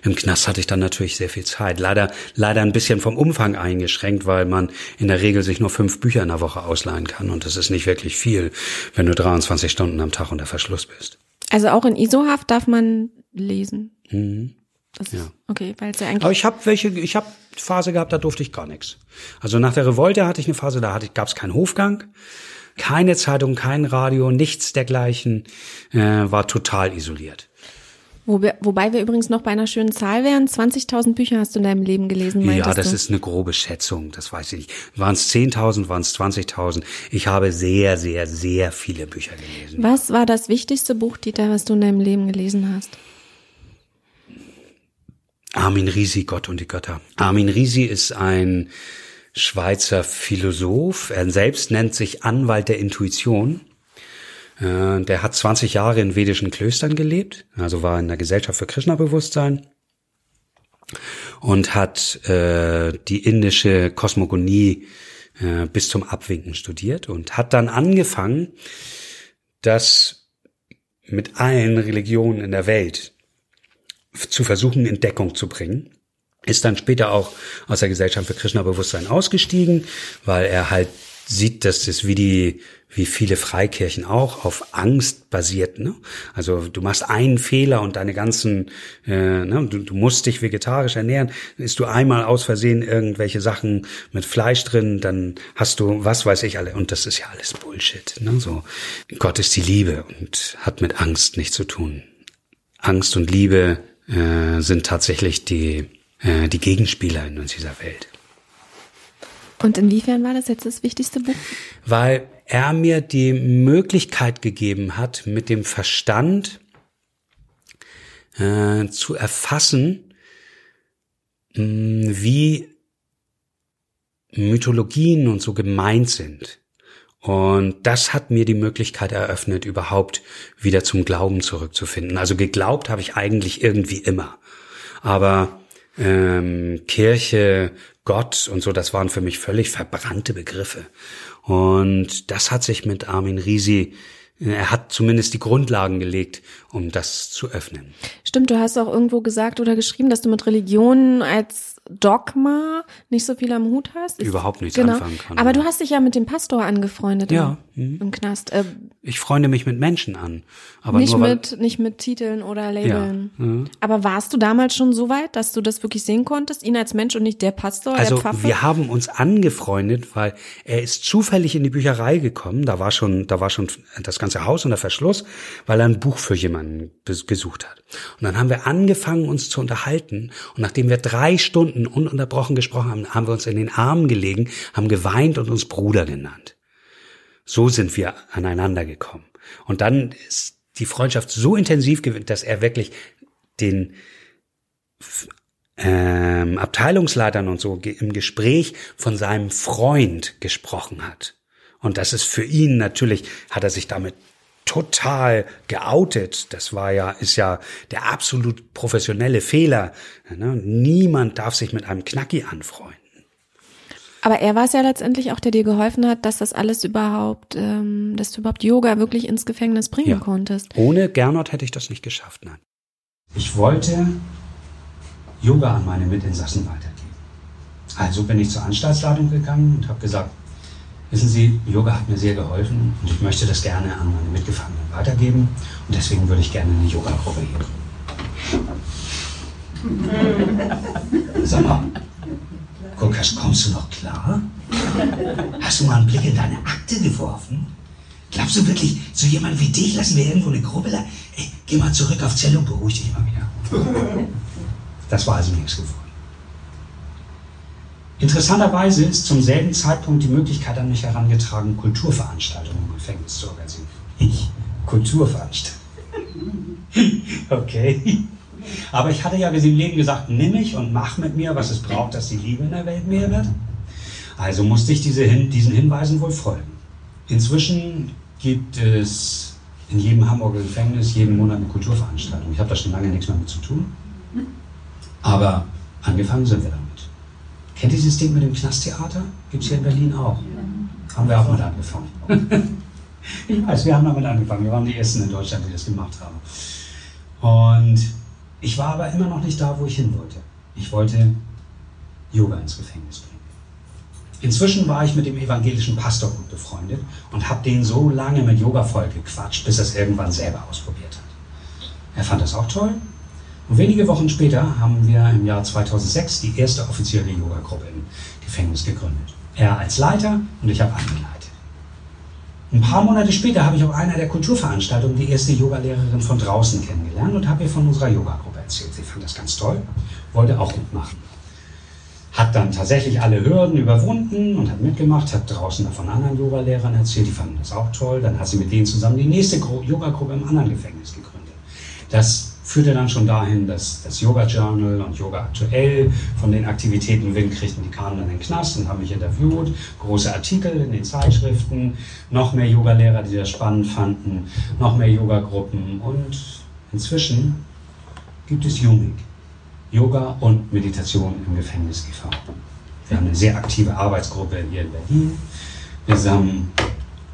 im Knast hatte ich dann natürlich sehr viel Zeit. Leider, leider ein bisschen vom Umfang eingeschränkt, weil man in der Regel sich nur fünf Bücher in der Woche ausleihen kann. Und das ist nicht wirklich viel, wenn du 23 Stunden am Tag unter Verschluss bist. Also auch in ISO-Haft darf man lesen. Mhm. Das ja. Ist, okay, weil es ja eigentlich. Aber ich habe welche, ich habe Phase gehabt, da durfte ich gar nichts. Also nach der Revolte hatte ich eine Phase, da gab es keinen Hofgang, keine Zeitung, kein Radio, nichts dergleichen, äh, war total isoliert. Wo wir, wobei wir übrigens noch bei einer schönen Zahl wären. 20.000 Bücher hast du in deinem Leben gelesen, Ja, das du? ist eine grobe Schätzung, das weiß ich nicht. Waren es 10.000, waren es 20.000? Ich habe sehr, sehr, sehr viele Bücher gelesen. Was war das wichtigste Buch, Dieter, was du in deinem Leben gelesen hast? Armin Risi, Gott und die Götter. Armin Risi ist ein Schweizer Philosoph. Er selbst nennt sich Anwalt der Intuition. Äh, der hat 20 Jahre in vedischen Klöstern gelebt, also war in der Gesellschaft für Krishna-Bewusstsein und hat äh, die indische Kosmogonie äh, bis zum Abwinken studiert und hat dann angefangen, das mit allen Religionen in der Welt zu versuchen, in Deckung zu bringen. Ist dann später auch aus der Gesellschaft für Krishna-Bewusstsein ausgestiegen, weil er halt sieht, dass es wie die, wie viele Freikirchen auch, auf Angst basiert. Ne? Also du machst einen Fehler und deine ganzen, äh, ne, du, du musst dich vegetarisch ernähren, isst du einmal aus Versehen irgendwelche Sachen mit Fleisch drin, dann hast du, was weiß ich alle, und das ist ja alles Bullshit. Ne? So, Gott ist die Liebe und hat mit Angst nichts zu tun. Angst und Liebe äh, sind tatsächlich die, äh, die Gegenspieler in dieser Welt. Und inwiefern war das jetzt das wichtigste Buch? Weil er mir die Möglichkeit gegeben hat, mit dem Verstand äh, zu erfassen, mh, wie Mythologien und so gemeint sind. Und das hat mir die Möglichkeit eröffnet, überhaupt wieder zum Glauben zurückzufinden. Also geglaubt habe ich eigentlich irgendwie immer. Aber ähm, Kirche, Gott und so, das waren für mich völlig verbrannte Begriffe. Und das hat sich mit Armin Risi, äh, er hat zumindest die Grundlagen gelegt, um das zu öffnen. Stimmt, du hast auch irgendwo gesagt oder geschrieben, dass du mit Religionen als Dogma nicht so viel am Hut hast. Ist, Überhaupt nichts genau. anfangen kann. Aber du hast dich ja mit dem Pastor angefreundet ja. im, im Knast. Äh, ich freunde mich mit Menschen an. Aber nicht, nur, mit, nicht mit Titeln oder Labeln. Ja. Mhm. Aber warst du damals schon so weit, dass du das wirklich sehen konntest, ihn als Mensch und nicht der Pastor, also, der Pfaffe? wir haben uns angefreundet, weil er ist zufällig in die Bücherei gekommen. Da war schon, da war schon das ganze Haus unter Verschluss, weil er ein Buch für jemanden gesucht hat. Und dann haben wir angefangen, uns zu unterhalten. Und nachdem wir drei Stunden ununterbrochen gesprochen haben, haben wir uns in den Armen gelegen, haben geweint und uns Bruder genannt. So sind wir aneinander gekommen. Und dann ist die Freundschaft so intensiv gewesen, dass er wirklich den ähm, Abteilungsleitern und so im Gespräch von seinem Freund gesprochen hat. Und das ist für ihn natürlich, hat er sich damit total geoutet. Das war ja, ist ja der absolut professionelle Fehler. Ne? Niemand darf sich mit einem Knacki anfreunden. Aber er war es ja letztendlich auch, der dir geholfen hat, dass das alles überhaupt, ähm, dass du überhaupt Yoga wirklich ins Gefängnis bringen ja. konntest. Ohne Gernot hätte ich das nicht geschafft, nein. Ich wollte Yoga an meine Mitinsassen weitergeben. Also bin ich zur Anstaltsleitung gegangen und habe gesagt, Wissen Sie, Yoga hat mir sehr geholfen und ich möchte das gerne an meine Mitgefangenen weitergeben und deswegen würde ich gerne eine Yoga-Gruppe hier gründen. [LAUGHS] Sag mal, Kurkas, kommst du noch klar? Hast du mal einen Blick in deine Akte geworfen? Glaubst du wirklich, so jemand wie dich lassen wir irgendwo eine Gruppe da? Ey, geh mal zurück auf Zelle und beruhig dich mal wieder. [LAUGHS] Das war also nichts geworden. Interessanterweise ist zum selben Zeitpunkt die Möglichkeit an mich herangetragen, Kulturveranstaltungen im Gefängnis zu organisieren. Ich, Kulturveranstaltungen. [LAUGHS] okay. Aber ich hatte ja im Leben gesagt, nimm mich und mach mit mir, was es braucht, dass die Liebe in der Welt mehr wird. Also musste ich diese, diesen Hinweisen wohl folgen. Inzwischen gibt es in jedem Hamburger Gefängnis jeden Monat eine Kulturveranstaltung. Ich habe da schon lange nichts mehr mit zu tun. Aber angefangen sind wir damit. Kennt ihr dieses Ding mit dem Knasttheater? Gibt es hier in Berlin auch. Haben wir auch mal angefangen. [LAUGHS] Ich weiß, wir haben damit angefangen. Wir waren die Ersten in Deutschland, die das gemacht haben. Und ich war aber immer noch nicht da, wo ich hin wollte. Ich wollte Yoga ins Gefängnis bringen. Inzwischen war ich mit dem evangelischen Pastor gut befreundet und habe den so lange mit Yoga voll gequatscht, bis er es irgendwann selber ausprobiert hat. Er fand das auch toll. Und wenige Wochen später haben wir im Jahr 2006 die erste offizielle Yoga-Gruppe im Gefängnis gegründet. Er als Leiter und ich habe angeleitet. Ein paar Monate später habe ich auf einer der Kulturveranstaltungen die erste Yogalehrerin von draußen kennengelernt und habe ihr von unserer Yoga-Gruppe erzählt. Sie fand das ganz toll, wollte auch mitmachen hat dann tatsächlich alle Hürden überwunden und hat mitgemacht, hat draußen von anderen Yoga-Lehrern erzählt, die fanden das auch toll. Dann hat sie mit denen zusammen die nächste Yoga-Gruppe im anderen Gefängnis gegründet. Das führte dann schon dahin, dass das Yoga Journal und Yoga Aktuell von den Aktivitäten Wind kriegten, die kamen dann in den Knast und haben mich interviewt, große Artikel in den Zeitschriften, noch mehr Yoga-Lehrer, die das spannend fanden, noch mehr Yoga-Gruppen und inzwischen gibt es Yumik. Yoga und Meditation im Gefängnis e.V. Wir haben eine sehr aktive Arbeitsgruppe hier in Berlin. Wir haben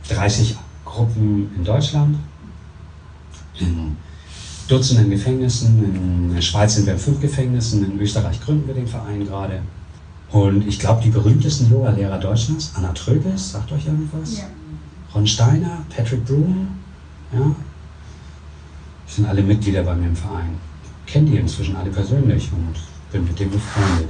30 Gruppen in Deutschland, in Dutzenden Gefängnissen. In der Schweiz sind wir in fünf Gefängnissen, in Österreich gründen wir den Verein gerade. Und ich glaube, die berühmtesten Yoga-Lehrer Deutschlands, Anna Tröbes, sagt euch irgendwas? Ja. Ron Steiner, Patrick Broom, ja, sind alle Mitglieder bei mir im Verein kenne die inzwischen alle persönlich und bin mit dem befreundet.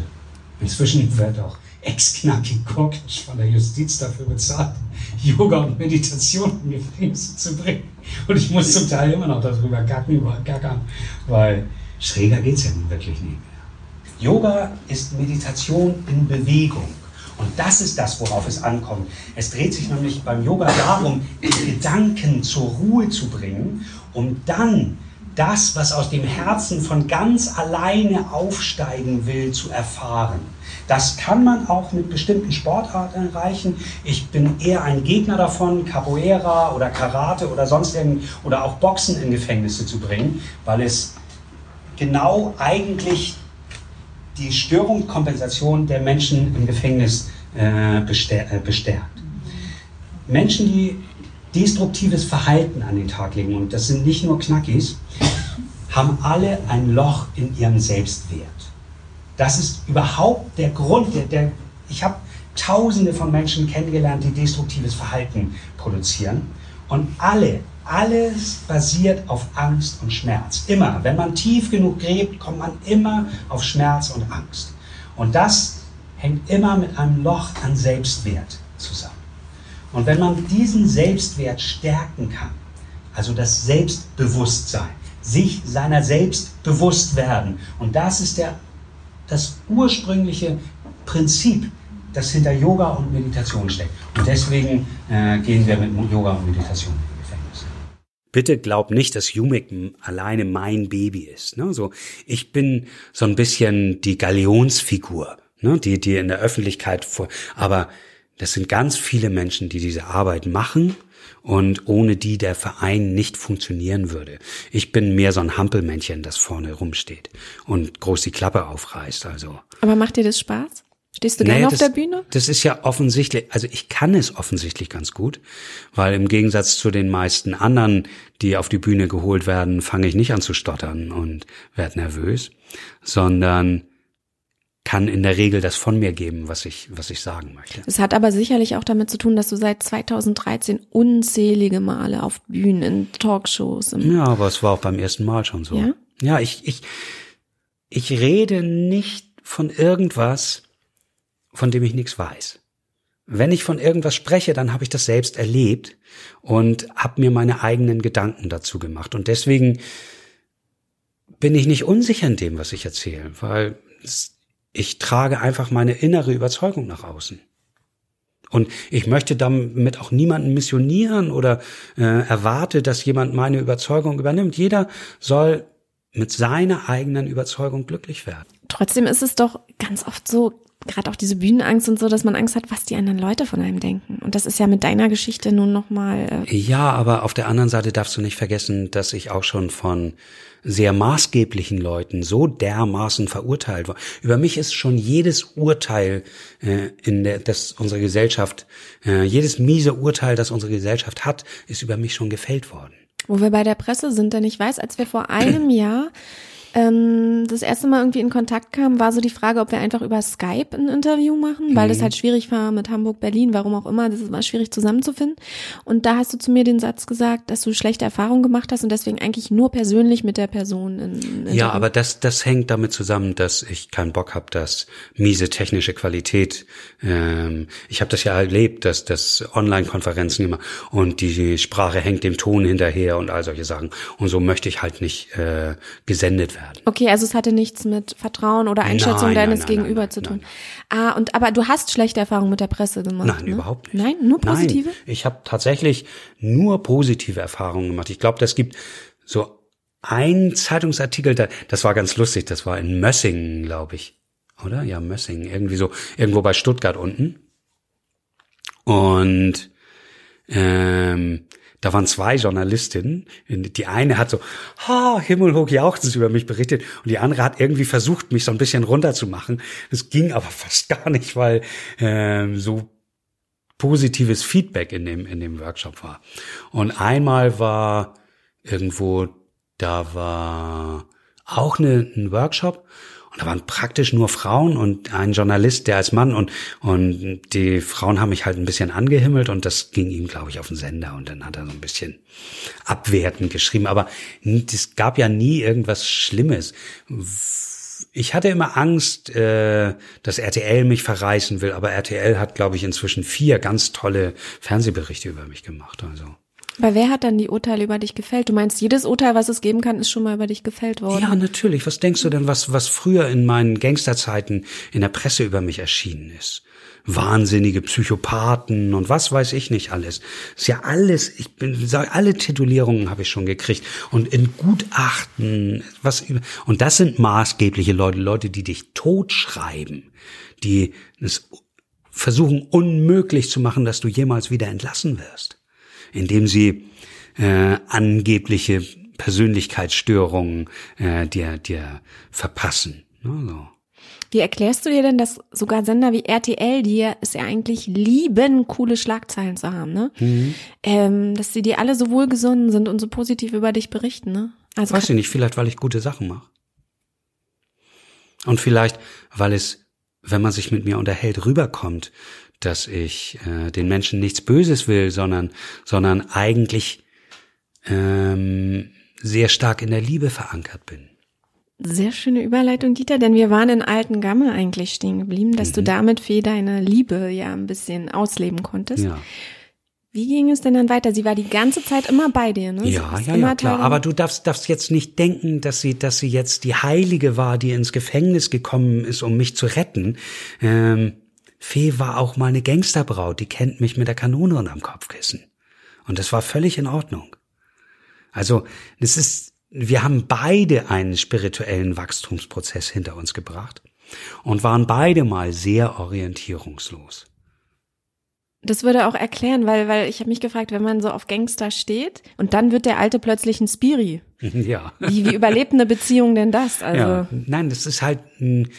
Inzwischen [LAUGHS] wird auch Ex-Knacki Kokic von der Justiz dafür bezahlt, Yoga und Meditation in Gefängnisse zu bringen. Und ich muss zum Teil immer noch darüber gacken, gackern, weil schräger geht es ja nun wirklich nicht mehr. Yoga ist Meditation in Bewegung. Und das ist das, worauf es ankommt. Es dreht sich nämlich beim Yoga darum, die Gedanken zur Ruhe zu bringen, um dann das, was aus dem Herzen von ganz alleine aufsteigen will, zu erfahren. Das kann man auch mit bestimmten Sportarten erreichen. Ich bin eher ein Gegner davon, Capoeira oder Karate oder sonst irgend oder auch Boxen in Gefängnisse zu bringen, weil es genau eigentlich die Störungskompensation der Menschen im Gefängnis äh, äh bestärkt. Menschen, die destruktives Verhalten an den Tag legen, und das sind nicht nur Knackis, haben alle ein Loch in ihrem Selbstwert. Das ist überhaupt der Grund, der, der ich habe tausende von Menschen kennengelernt, die destruktives Verhalten produzieren. Und alle, alles basiert auf Angst und Schmerz. Immer. Wenn man tief genug gräbt, kommt man immer auf Schmerz und Angst. Und das hängt immer mit einem Loch an Selbstwert zusammen. Und wenn man diesen Selbstwert stärken kann, also das Selbstbewusstsein, sich seiner selbst bewusst werden. Und das ist der, das ursprüngliche Prinzip, das hinter Yoga und Meditation steckt. Und deswegen äh, gehen wir mit Yoga und Meditation. Bitte glaub nicht, dass Humik alleine mein Baby ist. Ne? So, ich bin so ein bisschen die Galionsfigur, ne? die, die in der Öffentlichkeit vor, aber das sind ganz viele Menschen, die diese Arbeit machen und ohne die der Verein nicht funktionieren würde. Ich bin mehr so ein Hampelmännchen, das vorne rumsteht und groß die Klappe aufreißt, also. Aber macht dir das Spaß? Stehst du gerne nee, auf das, der Bühne? Das ist ja offensichtlich, also ich kann es offensichtlich ganz gut, weil im Gegensatz zu den meisten anderen, die auf die Bühne geholt werden, fange ich nicht an zu stottern und werde nervös, sondern kann in der Regel das von mir geben, was ich, was ich sagen möchte. Es hat aber sicherlich auch damit zu tun, dass du seit 2013 unzählige Male auf Bühnen, in Talkshows. ja, aber es war auch beim ersten Mal schon so. Ja, ja ich, ich, ich rede nicht von irgendwas, von dem ich nichts weiß. Wenn ich von irgendwas spreche, dann habe ich das selbst erlebt und habe mir meine eigenen Gedanken dazu gemacht. Und deswegen bin ich nicht unsicher in dem, was ich erzähle, weil es ich trage einfach meine innere Überzeugung nach außen. Und ich möchte damit auch niemanden missionieren oder äh, erwarte, dass jemand meine Überzeugung übernimmt. Jeder soll mit seiner eigenen Überzeugung glücklich werden. Trotzdem ist es doch ganz oft so, gerade auch diese Bühnenangst und so, dass man Angst hat, was die anderen Leute von einem denken. Und das ist ja mit deiner Geschichte nun nochmal. Äh ja, aber auf der anderen Seite darfst du nicht vergessen, dass ich auch schon von sehr maßgeblichen Leuten so dermaßen verurteilt war. Über mich ist schon jedes Urteil äh, in der, das unsere Gesellschaft, äh, jedes miese Urteil, das unsere Gesellschaft hat, ist über mich schon gefällt worden. Wo wir bei der Presse sind, denn ich weiß, als wir vor einem [CLEARS THROAT] Jahr ähm, das erste Mal irgendwie in Kontakt kam, war so die Frage, ob wir einfach über Skype ein Interview machen, weil mhm. das halt schwierig war mit Hamburg, Berlin, warum auch immer, das war schwierig zusammenzufinden. Und da hast du zu mir den Satz gesagt, dass du schlechte Erfahrungen gemacht hast und deswegen eigentlich nur persönlich mit der Person. In, in ja, aber das, das hängt damit zusammen, dass ich keinen Bock habe, dass miese technische Qualität. Ähm, ich habe das ja erlebt, dass das Online-Konferenzen immer und die Sprache hängt dem Ton hinterher und all solche Sachen. Und so möchte ich halt nicht äh, gesendet werden werden. Okay, also es hatte nichts mit Vertrauen oder Einschätzung nein, deines nein, nein, Gegenüber zu tun. Ah, und aber du hast schlechte Erfahrungen mit der Presse gemacht. Nein, ne? überhaupt nicht. Nein, nur positive? Nein, ich habe tatsächlich nur positive Erfahrungen gemacht. Ich glaube, das gibt so ein Zeitungsartikel, da, das war ganz lustig, das war in Mössingen, glaube ich. Oder? Ja, Mössingen, irgendwie so, irgendwo bei Stuttgart unten. Und ähm, da waren zwei Journalistinnen. Die eine hat so, ha, himmelhoch jauchzend über mich berichtet und die andere hat irgendwie versucht, mich so ein bisschen runterzumachen. Das ging aber [LAUGHS] fast gar nicht, weil ähm, so positives Feedback in dem, in dem Workshop war. Und einmal war irgendwo, da war auch eine, ein Workshop und da waren praktisch nur Frauen und ein Journalist, der als Mann und, und die Frauen haben mich halt ein bisschen angehimmelt und das ging ihm, glaube ich, auf den Sender und dann hat er so ein bisschen abwertend geschrieben. Aber es gab ja nie irgendwas Schlimmes. Ich hatte immer Angst, äh, dass RTL mich verreißen will, aber RTL hat, glaube ich, inzwischen vier ganz tolle Fernsehberichte über mich gemacht. Also. Aber wer hat dann die Urteile über dich gefällt? Du meinst, jedes Urteil, was es geben kann, ist schon mal über dich gefällt worden? Ja, natürlich. Was denkst du denn, was, was früher in meinen Gangsterzeiten in der Presse über mich erschienen ist? Wahnsinnige Psychopathen und was weiß ich nicht alles. Ist ja alles, ich bin, alle Titulierungen habe ich schon gekriegt. Und in Gutachten, was, und das sind maßgebliche Leute, Leute, die dich totschreiben, die es versuchen unmöglich zu machen, dass du jemals wieder entlassen wirst indem sie äh, angebliche Persönlichkeitsstörungen äh, dir, dir verpassen. Ne, so. Wie erklärst du dir denn, dass sogar Sender wie RTL, die ja es ja eigentlich lieben, coole Schlagzeilen zu haben, ne? Mhm. Ähm, dass sie dir alle so wohlgesonnen sind und so positiv über dich berichten, ne? Also Weiß ich nicht, vielleicht weil ich gute Sachen mache. Und vielleicht, weil es, wenn man sich mit mir unterhält, rüberkommt, dass ich äh, den Menschen nichts Böses will, sondern, sondern eigentlich ähm, sehr stark in der Liebe verankert bin. Sehr schöne Überleitung, Dieter, denn wir waren in Alten Gamme eigentlich stehen geblieben, dass mhm. du damit für deine Liebe ja ein bisschen ausleben konntest. Ja. Wie ging es denn dann weiter? Sie war die ganze Zeit immer bei dir, ne? Ja, ja, ja, klar. Aber du darfst, darfst jetzt nicht denken, dass sie, dass sie jetzt die Heilige war, die ins Gefängnis gekommen ist, um mich zu retten. Ähm, Fee war auch mal eine Gangsterbraut, die kennt mich mit der Kanone unterm Kopfkissen. Und das war völlig in Ordnung. Also, es ist, wir haben beide einen spirituellen Wachstumsprozess hinter uns gebracht und waren beide mal sehr orientierungslos. Das würde auch erklären, weil, weil ich habe mich gefragt, wenn man so auf Gangster steht und dann wird der Alte plötzlich ein Spiri. [LAUGHS] Ja. Wie, wie überlebt eine Beziehung denn das? Also ja. Nein, das ist halt ein,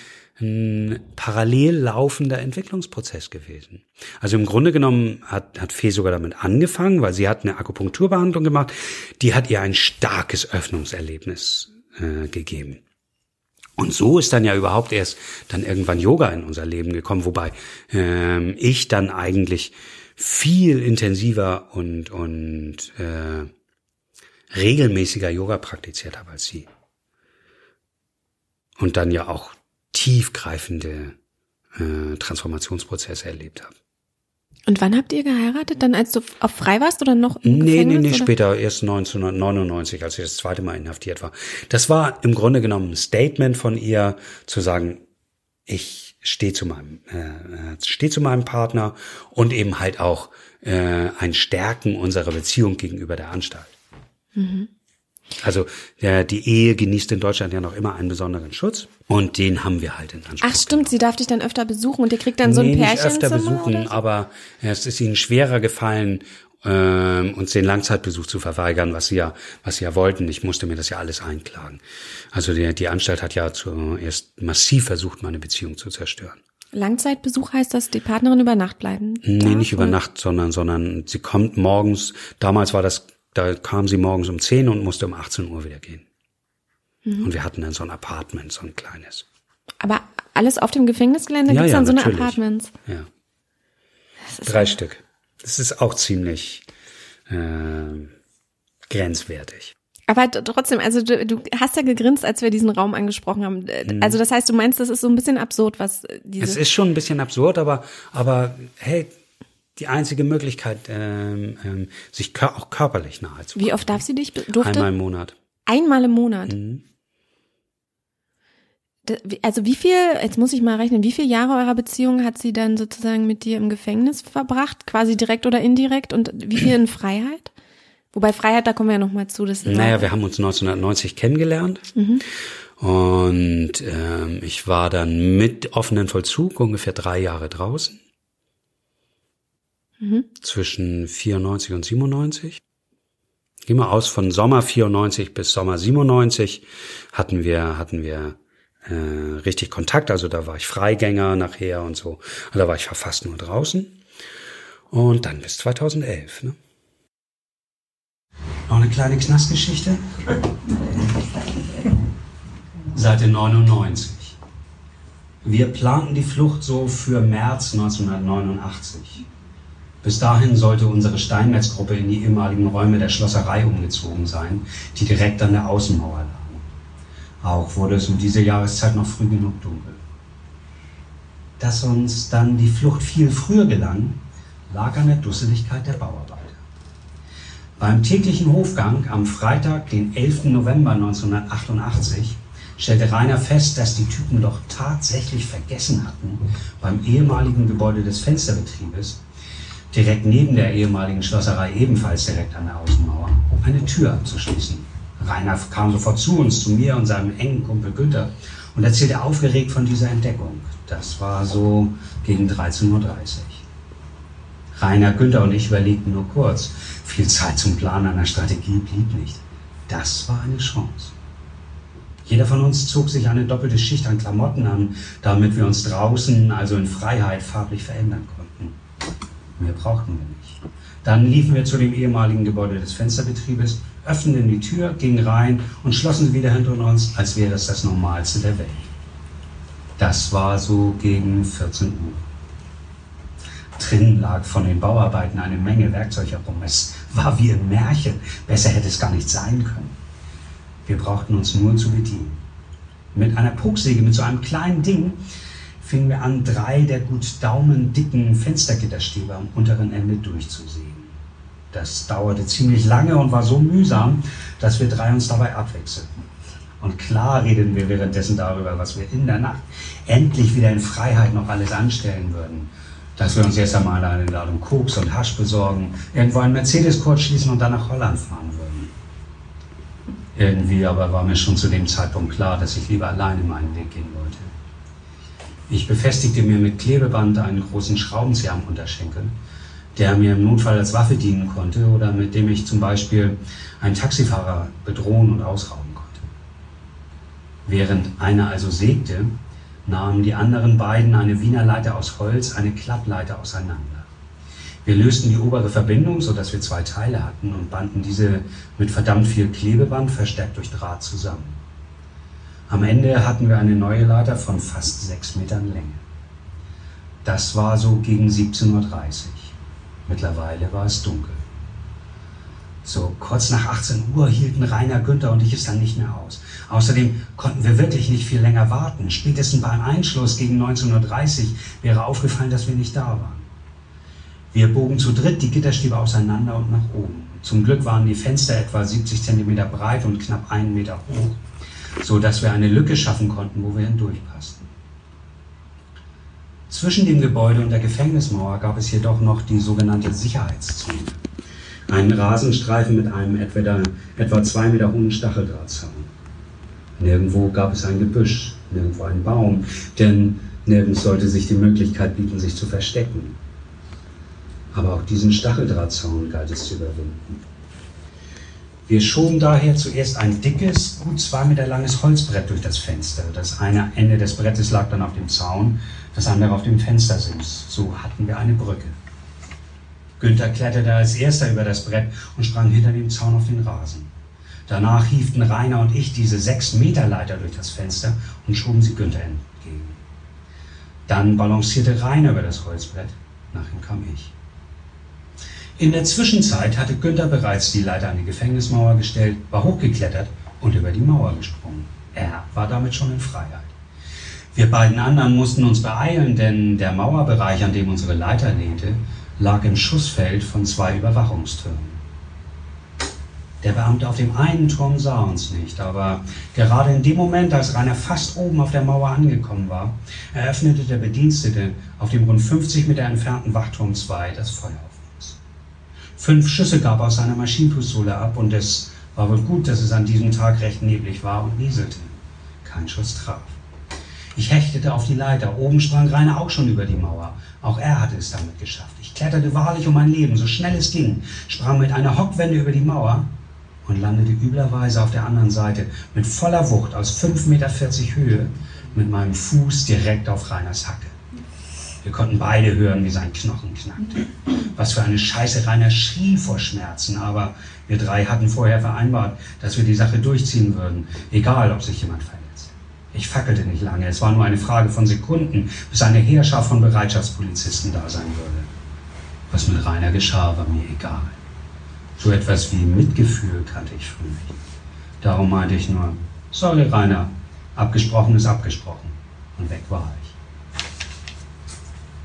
ein parallel laufender Entwicklungsprozess gewesen. Also im Grunde genommen hat, hat Fee sogar damit angefangen, weil sie hat eine Akupunkturbehandlung gemacht, die hat ihr ein starkes Öffnungserlebnis äh, gegeben. Und so ist dann ja überhaupt erst dann irgendwann Yoga in unser Leben gekommen, wobei ähm, ich dann eigentlich viel intensiver und, und äh, regelmäßiger Yoga praktiziert habe als sie. Und dann ja auch tiefgreifende äh, Transformationsprozesse erlebt habe. Und wann habt ihr geheiratet? Dann als du auf frei warst oder noch im Nee, Gefängnis, nee, nee, oder? später, erst 1999, als ich das zweite Mal inhaftiert war. Das war im Grunde genommen ein Statement von ihr, zu sagen, ich stehe zu meinem, äh, stehe zu meinem Partner und eben halt auch äh, ein Stärken unserer Beziehung gegenüber der Anstalt. Mhm. Also der, die Ehe genießt in Deutschland ja noch immer einen besonderen Schutz und den haben wir halt in Anspruch. Ach stimmt, sie darf dich dann öfter besuchen und ihr kriegt dann so ein Pärchen nicht öfter besuchen, aber es ist ihnen schwerer gefallen, ähm, uns den Langzeitbesuch zu verweigern, was sie ja, was sie ja wollten. Ich musste mir das ja alles einklagen. Also die, die Anstalt hat ja zuerst massiv versucht, meine Beziehung zu zerstören. Langzeitbesuch heißt, dass die Partnerin über Nacht bleiben? Nee, nicht über? Nacht, sondern, sondern sie kommt morgens, damals war das, da kam sie morgens um 10 und musste um 18 Uhr wieder gehen. Mhm. Und wir hatten dann so ein Apartment, so ein kleines. Aber alles auf dem Gefängnisgelände Ja, gibt's ja, dann so eine natürlich. Apartments. Ja. Drei Stück. Das ist auch ziemlich äh, grenzwertig. Aber trotzdem, also du, du hast ja gegrinst, als wir diesen Raum angesprochen haben. Mhm. Also das heißt, du meinst, das ist so ein bisschen absurd, was äh, diese. Es ist schon ein bisschen absurd, aber, aber hey, die einzige Möglichkeit, ähm, ähm, sich kör auch körperlich nahe zu Wie oft darf sie dich? Durfte? Einmal im Monat. Einmal im Monat. Mhm. Also wie viel, jetzt muss ich mal rechnen, wie viele Jahre eurer Beziehung hat sie dann sozusagen mit dir im Gefängnis verbracht? Quasi direkt oder indirekt? Und wie viel in Freiheit? Wobei Freiheit, da kommen wir ja noch mal zu. Das Naja, wir haben uns 1990 kennengelernt. Und ähm, ich war dann mit offenen Vollzug ungefähr drei Jahre draußen. Zwischen 94 und 97. Gehen wir aus, von Sommer 94 bis Sommer 97 hatten wir, hatten wir äh, richtig Kontakt. Also da war ich Freigänger nachher und so. Und da war ich fast nur draußen. Und dann bis 2011. Ne? Noch eine kleine Knastgeschichte? Seite 99. Wir planten die Flucht so für März 1989. Bis dahin sollte unsere Steinmetzgruppe in die ehemaligen Räume der Schlosserei umgezogen sein, die direkt an der Außenmauer lagen. Auch wurde es um diese Jahreszeit noch früh genug dunkel. Dass uns dann die Flucht viel früher gelang, lag an der Dusseligkeit der Bauarbeiter. Beim täglichen Hofgang am Freitag, den 11. November 1988, stellte Rainer fest, dass die Typen doch tatsächlich vergessen hatten, beim ehemaligen Gebäude des Fensterbetriebes, direkt neben der ehemaligen Schlosserei, ebenfalls direkt an der Außenmauer, eine Tür abzuschließen. Rainer kam sofort zu uns, zu mir und seinem engen Kumpel Günther und erzählte aufgeregt von dieser Entdeckung. Das war so gegen 13.30 Uhr. Rainer, Günther und ich überlegten nur kurz. Viel Zeit zum Planen einer Strategie blieb nicht. Das war eine Chance. Jeder von uns zog sich eine doppelte Schicht an Klamotten an, damit wir uns draußen, also in Freiheit, farblich verändern konnten. Mehr brauchten wir nicht. Dann liefen wir zu dem ehemaligen Gebäude des Fensterbetriebes, öffneten die Tür, gingen rein und schlossen sie wieder hinter uns, als wäre es das Normalste der Welt. Das war so gegen 14 Uhr. Drinnen lag von den Bauarbeiten eine Menge Werkzeug herum. Es war wie im Märchen. Besser hätte es gar nicht sein können. Wir brauchten uns nur zu bedienen. Mit einer Poksäge, mit so einem kleinen Ding, fingen wir an, drei der gut daumendicken Fenstergitterstäbe am unteren Ende durchzusägen. Das dauerte ziemlich lange und war so mühsam, dass wir drei uns dabei abwechselten. Und klar redeten wir währenddessen darüber, was wir in der Nacht endlich wieder in Freiheit noch alles anstellen würden. Dass wir uns jetzt einmal eine Ladung Koks und Hasch besorgen, irgendwo einen Mercedes kurz schließen und dann nach Holland fahren würden. Irgendwie aber war mir schon zu dem Zeitpunkt klar, dass ich lieber alleine meinen Weg gehen wollte. Ich befestigte mir mit Klebeband einen großen Schraubenzieher am Unterschenkel, der mir im Notfall als Waffe dienen konnte oder mit dem ich zum Beispiel einen Taxifahrer bedrohen und ausrauben konnte. Während einer also sägte, nahmen die anderen beiden eine Wiener Leiter aus Holz, eine Klappleiter auseinander. Wir lösten die obere Verbindung, sodass wir zwei Teile hatten und banden diese mit verdammt viel Klebeband verstärkt durch Draht zusammen. Am Ende hatten wir eine neue Leiter von fast sechs Metern Länge. Das war so gegen 17.30 Uhr. Mittlerweile war es dunkel. So kurz nach 18 Uhr hielten Rainer, Günther und ich es dann nicht mehr aus. Außerdem konnten wir wirklich nicht viel länger warten. Spätestens beim Einschluss gegen 19.30 Uhr wäre aufgefallen, dass wir nicht da waren. Wir bogen zu dritt die Gitterstäbe auseinander und nach oben. Zum Glück waren die Fenster etwa 70 Zentimeter breit und knapp einen Meter hoch, so dass wir eine Lücke schaffen konnten, wo wir hindurchpassten. Zwischen dem Gebäude und der Gefängnismauer gab es jedoch noch die sogenannte Sicherheitszone. Einen Rasenstreifen mit einem etwa, etwa zwei Meter hohen Stacheldrahtzaun. Nirgendwo gab es ein Gebüsch, nirgendwo einen Baum, denn nirgends sollte sich die Möglichkeit bieten, sich zu verstecken. Aber auch diesen Stacheldrahtzaun galt es zu überwinden. Wir schoben daher zuerst ein dickes, gut zwei Meter langes Holzbrett durch das Fenster. Das eine Ende des Brettes lag dann auf dem Zaun, das andere auf dem Fenstersims. So hatten wir eine Brücke. Günther kletterte als erster über das Brett und sprang hinter dem Zaun auf den Rasen. Danach hieften Rainer und ich diese sechs Meter Leiter durch das Fenster und schoben sie Günther entgegen. Dann balancierte Rainer über das Holzbrett. Nach ihm kam ich. In der Zwischenzeit hatte Günther bereits die Leiter an die Gefängnismauer gestellt, war hochgeklettert und über die Mauer gesprungen. Er war damit schon in Freiheit. Wir beiden anderen mussten uns beeilen, denn der Mauerbereich, an dem unsere Leiter lehnte, lag im Schussfeld von zwei Überwachungstürmen. Der Beamte auf dem einen Turm sah uns nicht, aber gerade in dem Moment, als Rainer fast oben auf der Mauer angekommen war, eröffnete der Bedienstete auf dem rund 50 Meter entfernten Wachturm 2 das Feuer. Fünf Schüsse gab aus seiner Maschinenpistole ab und es war wohl gut, dass es an diesem Tag recht neblig war und nieselte. Kein Schuss traf. Ich hechtete auf die Leiter. Oben sprang Rainer auch schon über die Mauer. Auch er hatte es damit geschafft. Ich kletterte wahrlich um mein Leben, so schnell es ging, sprang mit einer Hockwende über die Mauer und landete üblerweise auf der anderen Seite mit voller Wucht aus 5,40 Meter Höhe mit meinem Fuß direkt auf Reiners Hacke. Wir konnten beide hören, wie sein Knochen knackte. Was für eine Scheiße Rainer schrie vor Schmerzen, aber wir drei hatten vorher vereinbart, dass wir die Sache durchziehen würden, egal ob sich jemand verletzt. Ich fackelte nicht lange, es war nur eine Frage von Sekunden, bis eine Heerschaft von Bereitschaftspolizisten da sein würde. Was mit Rainer geschah, war mir egal. So etwas wie Mitgefühl kannte ich früher nicht. Darum meinte ich nur, sorry Rainer, abgesprochen ist abgesprochen. Und weg war ich.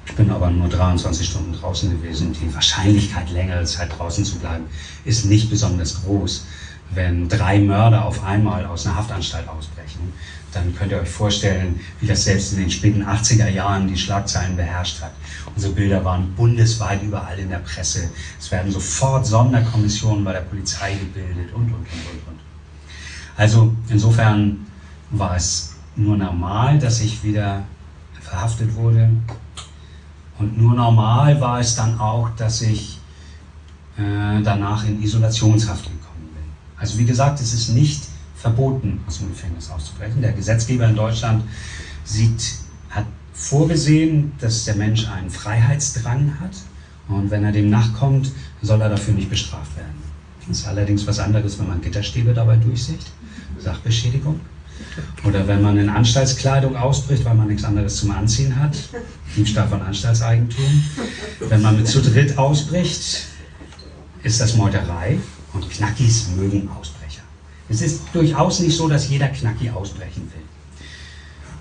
Ich bin aber nur 23 Stunden draußen gewesen. Die Wahrscheinlichkeit, längere Zeit draußen zu bleiben, ist nicht besonders groß. Wenn drei Mörder auf einmal aus einer Haftanstalt ausbrechen, dann könnt ihr euch vorstellen, wie das selbst in den späten 80er Jahren die Schlagzeilen beherrscht hat. Unsere Bilder waren bundesweit überall in der Presse. Es werden sofort Sonderkommissionen bei der Polizei gebildet und, und, und, und, und. Also insofern war es nur normal, dass ich wieder verhaftet wurde. Und nur normal war es dann auch, dass ich äh, danach in Isolationshaft gekommen bin. Also wie gesagt, es ist nicht verboten, aus dem Gefängnis auszubrechen. Der Gesetzgeber in Deutschland sieht, hat vorgesehen, dass der Mensch einen Freiheitsdrang hat und wenn er dem nachkommt, soll er dafür nicht bestraft werden. Das ist allerdings was anderes, wenn man Gitterstäbe dabei durchsicht, Sachbeschädigung. Oder wenn man in Anstaltskleidung ausbricht, weil man nichts anderes zum Anziehen hat, Diebstahl von Anstaltseigentum. Wenn man mit zu dritt ausbricht, ist das Meuterei und Knackis mögen ausbrechen. Es ist durchaus nicht so, dass jeder Knacki ausbrechen will.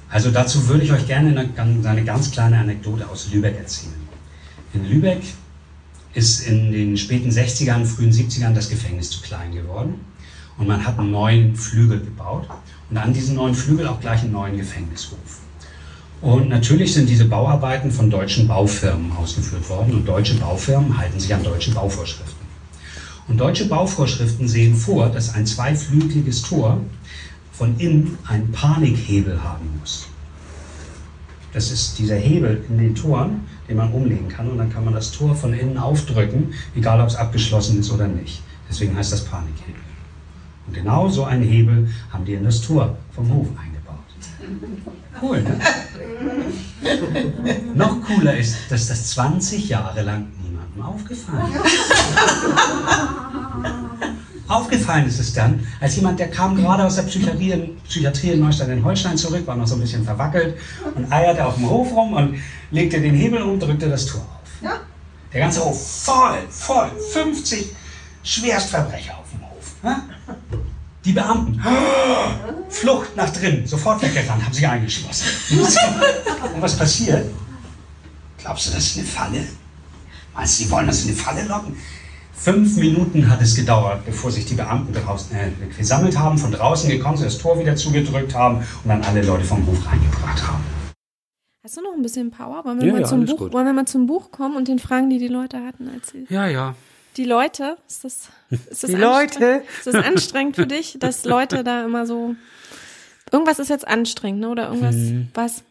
Also dazu würde ich euch gerne eine, eine ganz kleine Anekdote aus Lübeck erzählen. In Lübeck ist in den späten 60ern, frühen 70ern das Gefängnis zu klein geworden und man hat einen neuen Flügel gebaut und an diesen neuen Flügel auch gleich einen neuen Gefängnishof. Und natürlich sind diese Bauarbeiten von deutschen Baufirmen ausgeführt worden und deutsche Baufirmen halten sich an deutsche Bauvorschriften. Und deutsche Bauvorschriften sehen vor, dass ein zweiflügeliges Tor von innen einen Panikhebel haben muss. Das ist dieser Hebel in den Toren, den man umlegen kann und dann kann man das Tor von innen aufdrücken, egal ob es abgeschlossen ist oder nicht. Deswegen heißt das Panikhebel. Und genau so einen Hebel haben die in das Tor vom Hof eingebaut. Cool, ne? [LAUGHS] Noch cooler ist, dass das 20 Jahre lang niemandem aufgefallen ist. Aufgefallen ist es dann, als jemand, der kam gerade aus der Psychiatrie, Psychiatrie in Neustadt-in-Holstein zurück, war noch so ein bisschen verwackelt und eierte auf dem Hof rum und legte den Hebel um, drückte das Tor auf. Der ganze Hof voll, voll, 50 Schwerstverbrecher auf? Die Beamten, Flucht nach drinnen, sofort weggerannt, haben sich eingeschlossen. Und was passiert? Glaubst du, das ist eine Falle? Meinst du, die wollen das in eine Falle locken? Fünf Minuten hat es gedauert, bevor sich die Beamten draußen äh, gesammelt haben, von draußen gekommen sind, das Tor wieder zugedrückt haben und dann alle Leute vom Hof reingebracht haben. Hast du noch ein bisschen Power? Wollen wir, ja, mal, ja, zum Buch, wollen wir mal zum Buch kommen und den Fragen, die die Leute hatten, erzählen? Ja, ja. Die Leute, ist das, ist das Die Leute. Ist das anstrengend für dich, dass Leute da immer so, irgendwas ist jetzt anstrengend, ne? oder irgendwas, Mhm. was?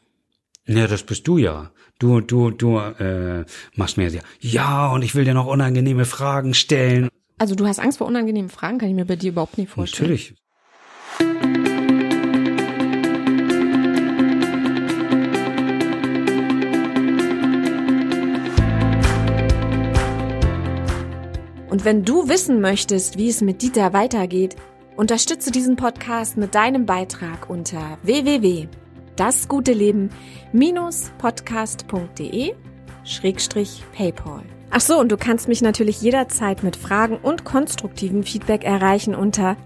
Ja, das bist du ja. Du, du, du äh, machst mir ja, ja, und ich will dir noch unangenehme Fragen stellen. Also du hast Angst vor unangenehmen Fragen, kann ich mir bei dir überhaupt nicht vorstellen. Natürlich. Und wenn du wissen möchtest, wie es mit Dieter weitergeht, unterstütze diesen Podcast mit deinem Beitrag unter www.dasguteleben-podcast.de Schrägstrich Paypal. Ach so, und du kannst mich natürlich jederzeit mit Fragen und konstruktivem Feedback erreichen unter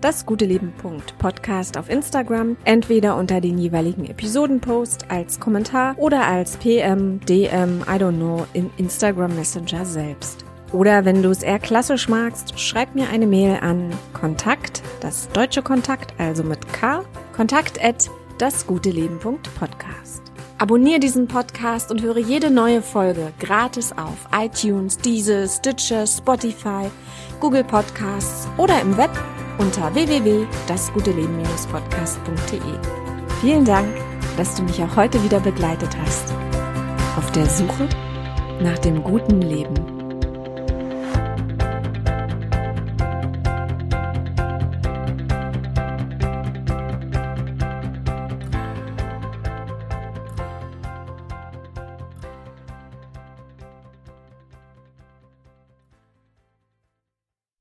dasguteleben.podcast auf Instagram, entweder unter den jeweiligen Episodenpost als Kommentar oder als PM, DM, I don't know, im Instagram Messenger selbst. Oder wenn du es eher klassisch magst, schreib mir eine Mail an Kontakt, das deutsche Kontakt, also mit K, kontakt at dasguteleben.podcast. Abonnier diesen Podcast und höre jede neue Folge gratis auf iTunes, Deezer, Stitcher, Spotify, Google Podcasts oder im Web unter www.dasguteleben-podcast.de. Vielen Dank, dass du mich auch heute wieder begleitet hast. Auf der Suche nach dem guten Leben.